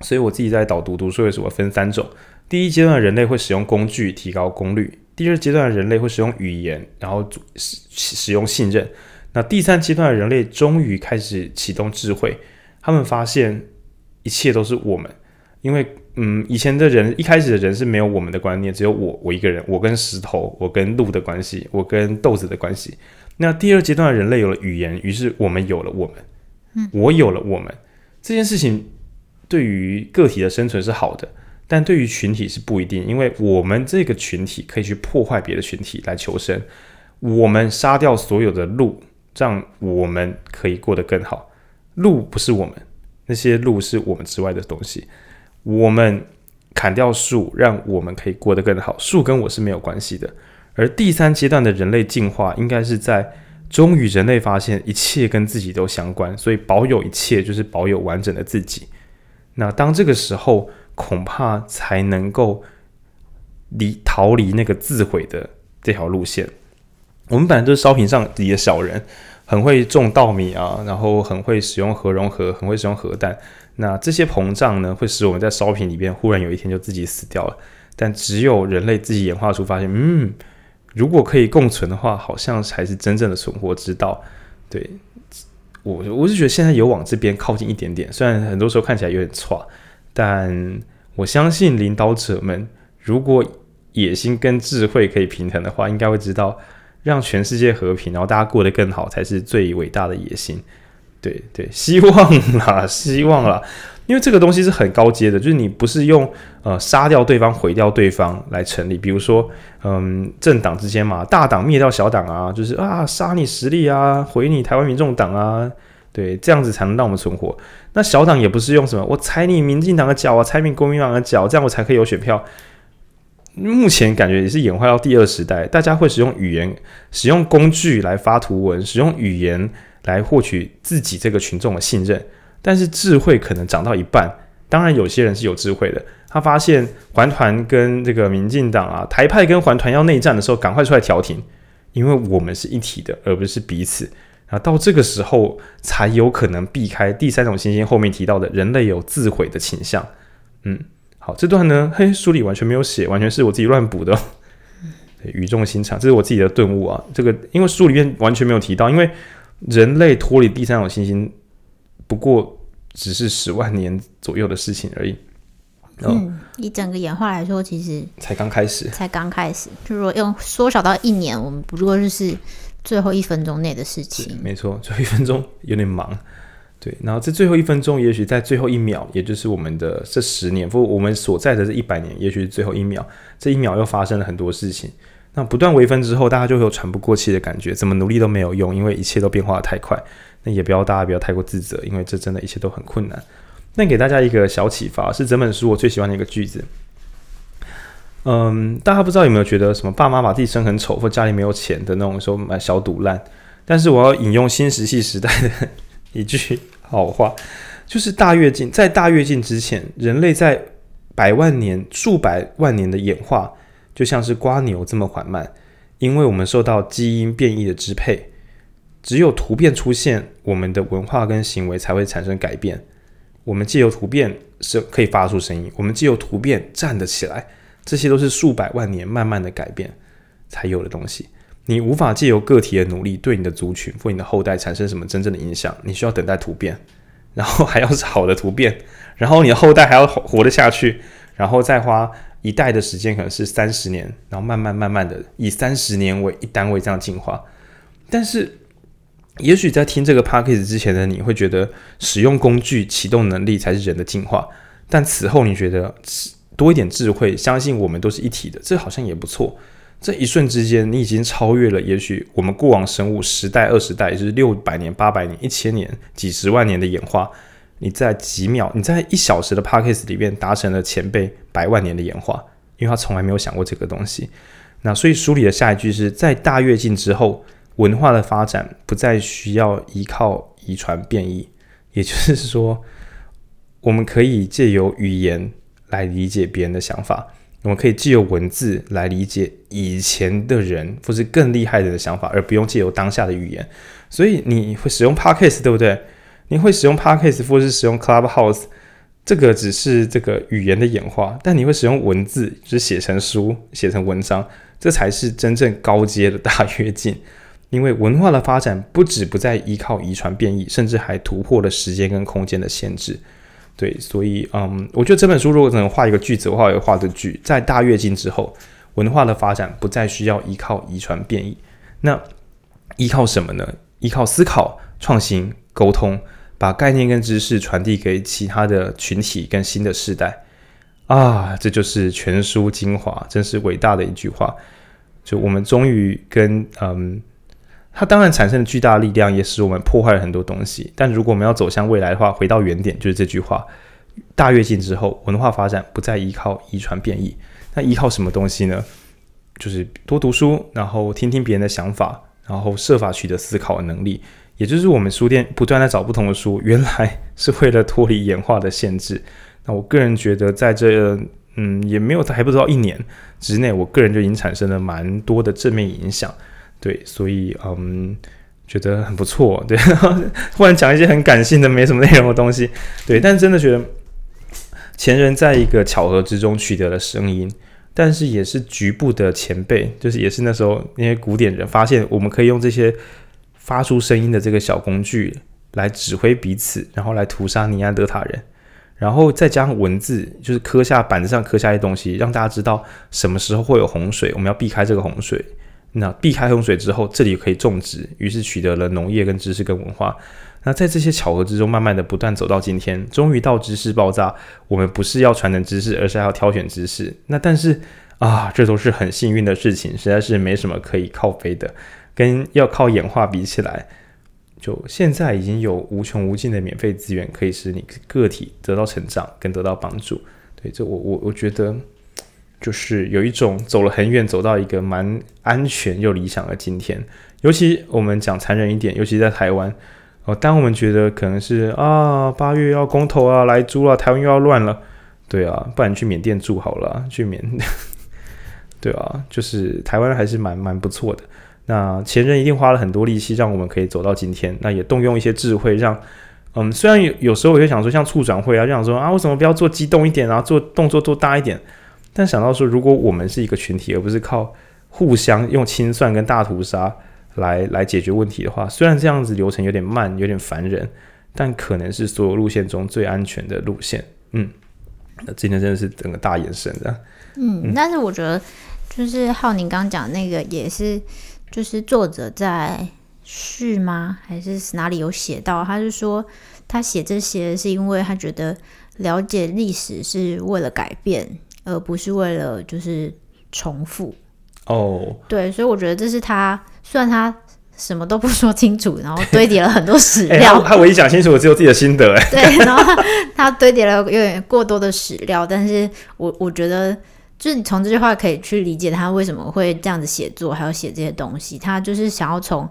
所以我自己在导读读书的时候，分三种：第一阶段人类会使用工具提高功率；第二阶段人类会使用语言，然后使使用信任；那第三阶段人类终于开始启动智慧，他们发现一切都是我们，因为嗯，以前的人一开始的人是没有我们的观念，只有我我一个人，我跟石头，我跟鹿的关系，我跟豆子的关系。那第二阶段的人类有了语言，于是我们有了我们，嗯，我有了我们这件事情。对于个体的生存是好的，但对于群体是不一定，因为我们这个群体可以去破坏别的群体来求生。我们杀掉所有的鹿，这样我们可以过得更好。路不是我们，那些路是我们之外的东西。我们砍掉树，让我们可以过得更好。树跟我是没有关系的。而第三阶段的人类进化，应该是在终于人类发现一切跟自己都相关，所以保有一切就是保有完整的自己。那当这个时候，恐怕才能够离逃离那个自毁的这条路线。我们本来就是烧瓶上里的小人，很会种稻米啊，然后很会使用核融合，很会使用核弹。那这些膨胀呢，会使我们在烧瓶里边忽然有一天就自己死掉了。但只有人类自己演化出，发现嗯。如果可以共存的话，好像才是真正的存活之道。对，我我是觉得现在有往这边靠近一点点，虽然很多时候看起来有点差，但我相信领导者们如果野心跟智慧可以平衡的话，应该会知道让全世界和平，然后大家过得更好，才是最伟大的野心。对对，希望啦，希望啦。因为这个东西是很高阶的，就是你不是用呃杀掉对方、毁掉对方来成立。比如说，嗯，政党之间嘛，大党灭掉小党啊，就是啊杀你实力啊，毁你台湾民众党啊，对，这样子才能让我们存活。那小党也不是用什么我踩你民进党的脚啊，踩你国民党的脚，这样我才可以有选票。目前感觉也是演化到第二时代，大家会使用语言、使用工具来发图文，使用语言来获取自己这个群众的信任。但是智慧可能长到一半，当然有些人是有智慧的。他发现环团跟这个民进党啊，台派跟环团要内战的时候，赶快出来调停，因为我们是一体的，而不是彼此。啊，到这个时候才有可能避开第三种行星后面提到的人类有自毁的倾向。嗯，好，这段呢，嘿，书里完全没有写，完全是我自己乱补的。对，语重心长，这是我自己的顿悟啊。这个因为书里面完全没有提到，因为人类脱离第三种行星。不过只是十万年左右的事情而已。哦、嗯，以整个演化来说，其实才刚开始，才刚开始。就是说用缩小到一年，我们不过就是最后一分钟内的事情。没错，最后一分钟有点忙。对，然后这最后一分钟，也许在最后一秒，也就是我们的这十年，或我们所在的这一百年，也许是最后一秒，这一秒又发生了很多事情。那不断微分之后，大家就会有喘不过气的感觉，怎么努力都没有用，因为一切都变化得太快。那也不要大家不要太过自责，因为这真的一切都很困难。那给大家一个小启发，是整本书我最喜欢的一个句子。嗯，大家不知道有没有觉得什么爸妈把自己生很丑，或家里没有钱的那种时候买小赌烂？但是我要引用新石器时代的 一句好话，就是大跃进，在大跃进之前，人类在百万年、数百万年的演化，就像是瓜牛这么缓慢，因为我们受到基因变异的支配。只有突变出现，我们的文化跟行为才会产生改变。我们借由突变是可以发出声音，我们借由突变站得起来，这些都是数百万年慢慢的改变才有的东西。你无法借由个体的努力对你的族群或你的后代产生什么真正的影响，你需要等待突变，然后还要是好的突变，然后你的后代还要活得下去，然后再花一代的时间，可能是三十年，然后慢慢慢慢的以三十年为一单位这样进化，但是。也许在听这个 podcast 之前的你会觉得使用工具启动能力才是人的进化，但此后你觉得多一点智慧，相信我们都是一体的，这好像也不错。这一瞬之间，你已经超越了也许我们过往生物十代、二十代，就是六百年、八百年、一千年、几十万年的演化。你在几秒，你在一小时的 podcast 里面达成了前辈百万年的演化，因为他从来没有想过这个东西。那所以书里的下一句是在大跃进之后。文化的发展不再需要依靠遗传变异，也就是说，我们可以借由语言来理解别人的想法，我们可以借由文字来理解以前的人或是更厉害的人的想法，而不用借由当下的语言。所以你会使用 Podcast 对不对？你会使用 Podcast 或是使用 Clubhouse，这个只是这个语言的演化，但你会使用文字，就是写成书、写成文章，这才是真正高阶的大跃进。因为文化的发展不止不再依靠遗传变异，甚至还突破了时间跟空间的限制。对，所以嗯，我觉得这本书如果能画一个句子的话，我会画个句：在大跃进之后，文化的发展不再需要依靠遗传变异，那依靠什么呢？依靠思考、创新、沟通，把概念跟知识传递给其他的群体跟新的世代。啊，这就是全书精华，真是伟大的一句话。就我们终于跟嗯。它当然产生了巨大力量，也使我们破坏了很多东西。但如果我们要走向未来的话，回到原点，就是这句话：大跃进之后，文化发展不再依靠遗传变异，那依靠什么东西呢？就是多读书，然后听听别人的想法，然后设法取得思考的能力。也就是我们书店不断在找不同的书，原来是为了脱离演化的限制。那我个人觉得，在这嗯也没有还不知道一年之内，我个人就已经产生了蛮多的正面影响。对，所以嗯觉得很不错。对，忽然讲一些很感性的、没什么内容的东西。对，但真的觉得前人在一个巧合之中取得了声音，但是也是局部的前辈，就是也是那时候那些古典人发现我们可以用这些。发出声音的这个小工具来指挥彼此，然后来屠杀尼安德塔人，然后再加上文字，就是刻下板子上刻下一些东西，让大家知道什么时候会有洪水，我们要避开这个洪水。那避开洪水之后，这里可以种植，于是取得了农业跟知识跟文化。那在这些巧合之中，慢慢的不断走到今天，终于到知识爆炸。我们不是要传承知识，而是要挑选知识。那但是啊，这都是很幸运的事情，实在是没什么可以靠背的。跟要靠演化比起来，就现在已经有无穷无尽的免费资源，可以使你个体得到成长跟得到帮助。对，这我我我觉得就是有一种走了很远，走到一个蛮安全又理想的今天。尤其我们讲残忍一点，尤其在台湾哦，当我们觉得可能是啊八月要公投啊，来租啊，台湾又要乱了，对啊，不然去缅甸住好了，去缅，对啊，就是台湾还是蛮蛮不错的。那前人一定花了很多力气，让我们可以走到今天。那也动用一些智慧，让嗯，虽然有有时候我会想说，像处长会啊，就想说啊，为什么不要做激动一点啊，做动作做大一点？但想到说，如果我们是一个群体，而不是靠互相用清算跟大屠杀来来解决问题的话，虽然这样子流程有点慢，有点烦人，但可能是所有路线中最安全的路线。嗯，那今天真的是整个大延伸的。嗯，嗯，但是我觉得就是浩宁刚讲那个也是。就是作者在序吗？还是哪里有写到？他是说他写这些是因为他觉得了解历史是为了改变，而不是为了就是重复。哦，对，所以我觉得这是他虽然他什么都不说清楚，然后堆叠了很多史料。欸、他，他唯一讲清楚的只有自己的心得。哎，对，然后，他堆叠了有点过多的史料，但是我我觉得。就是你从这句话可以去理解他为什么会这样子写作，还有写这些东西。他就是想要从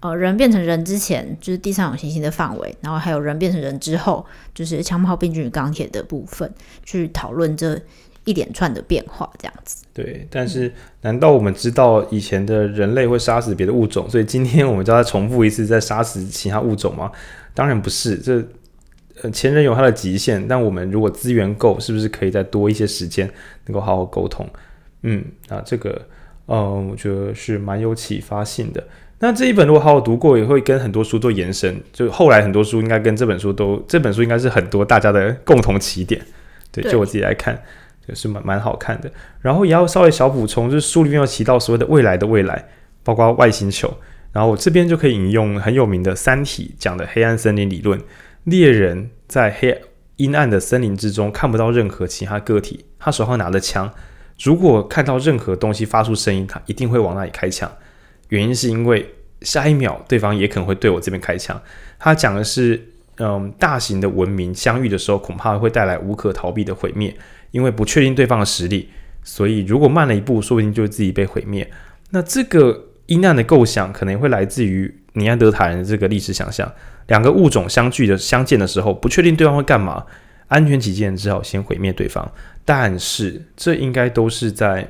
呃人变成人之前，就是地上有行星的范围，然后还有人变成人之后，就是枪炮、病菌与钢铁的部分，去讨论这一连串的变化，这样子。对，但是难道我们知道以前的人类会杀死别的物种，所以今天我们就要重复一次再杀死其他物种吗？当然不是，这。呃，前人有他的极限，但我们如果资源够，是不是可以再多一些时间，能够好好沟通？嗯，那这个，嗯，我觉得是蛮有启发性的。那这一本如果好好读过，也会跟很多书做延伸。就后来很多书应该跟这本书都，这本书应该是很多大家的共同起点。对，就我自己来看，就是蛮蛮好看的。然后也要稍微小补充，就是书里面有提到所谓的未来的未来，包括外星球。然后我这边就可以引用很有名的《三体》讲的黑暗森林理论。猎人在黑阴暗的森林之中看不到任何其他个体，他手上拿着枪，如果看到任何东西发出声音，他一定会往那里开枪。原因是因为下一秒对方也可能会对我这边开枪。他讲的是，嗯，大型的文明相遇的时候，恐怕会带来无可逃避的毁灭，因为不确定对方的实力，所以如果慢了一步，说不定就会自己被毁灭。那这个阴暗的构想可能会来自于尼安德塔人的这个历史想象。两个物种相聚的相见的时候，不确定对方会干嘛，安全起见，只好先毁灭对方。但是这应该都是在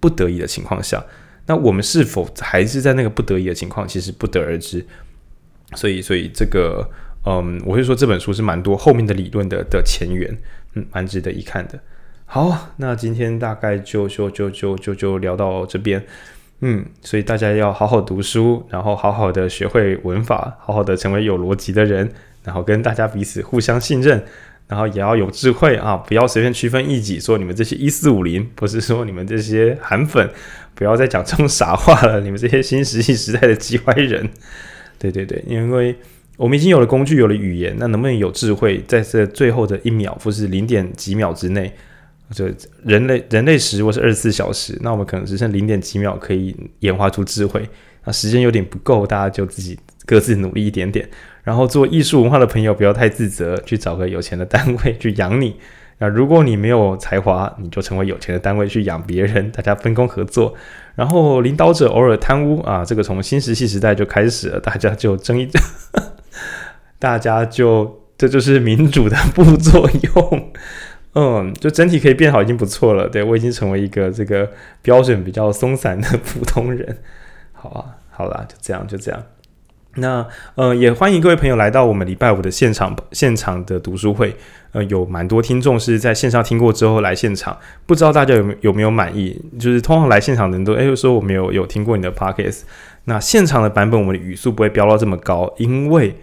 不得已的情况下。那我们是否还是在那个不得已的情况，其实不得而知。所以，所以这个，嗯，我会说这本书是蛮多后面的理论的的前缘，嗯，蛮值得一看的。好，那今天大概就就就就就就聊到这边。嗯，所以大家要好好读书，然后好好的学会文法，好好的成为有逻辑的人，然后跟大家彼此互相信任，然后也要有智慧啊，不要随便区分异己，说你们这些一四五零，不是说你们这些韩粉，不要再讲这种傻话了，你们这些新石器时代的机歪人。对对对，因为我们已经有了工具，有了语言，那能不能有智慧，在这最后的一秒，或是零点几秒之内？就人类人类时，如果是二十四小时，那我们可能只剩零点几秒可以演化出智慧。那时间有点不够，大家就自己各自努力一点点。然后做艺术文化的朋友不要太自责，去找个 有钱的单位去养你。那如果你没有才华，你就成为有钱的单位去养别人，大家分工合作。然后领导者偶尔贪污啊，这个从新石器时代就开始了，大家就争一争，大家就这就是民主的副作用。嗯，就整体可以变好已经不错了。对，我已经成为一个这个标准比较松散的普通人。好啊，好啦，就这样，就这样。那呃，也欢迎各位朋友来到我们礼拜五的现场现场的读书会。呃，有蛮多听众是在线上听过之后来现场，不知道大家有没有有没有满意？就是通常来现场的人都哎，说我没有有听过你的 podcast。那现场的版本，我们的语速不会飙到这么高，因为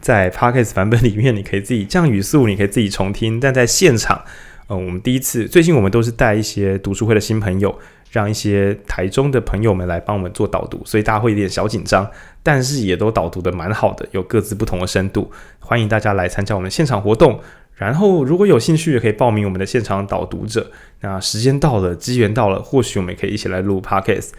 在 podcast 版本里面，你可以自己降语速，你可以自己重听。但在现场，呃，我们第一次，最近我们都是带一些读书会的新朋友。让一些台中的朋友们来帮我们做导读，所以大家会有点小紧张，但是也都导读的蛮好的，有各自不同的深度。欢迎大家来参加我们现场活动，然后如果有兴趣也可以报名我们的现场导读者。那时间到了，机缘到了，或许我们也可以一起来录 Podcast。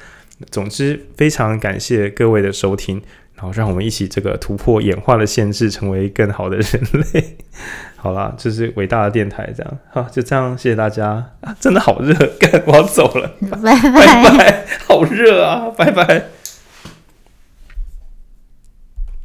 总之，非常感谢各位的收听。然后让我们一起这个突破演化的限制，成为更好的人类。好啦，这是伟大的电台，这样好，就这样，谢谢大家。啊、真的好热，干，我要走了，拜拜，拜拜，好热啊，拜拜。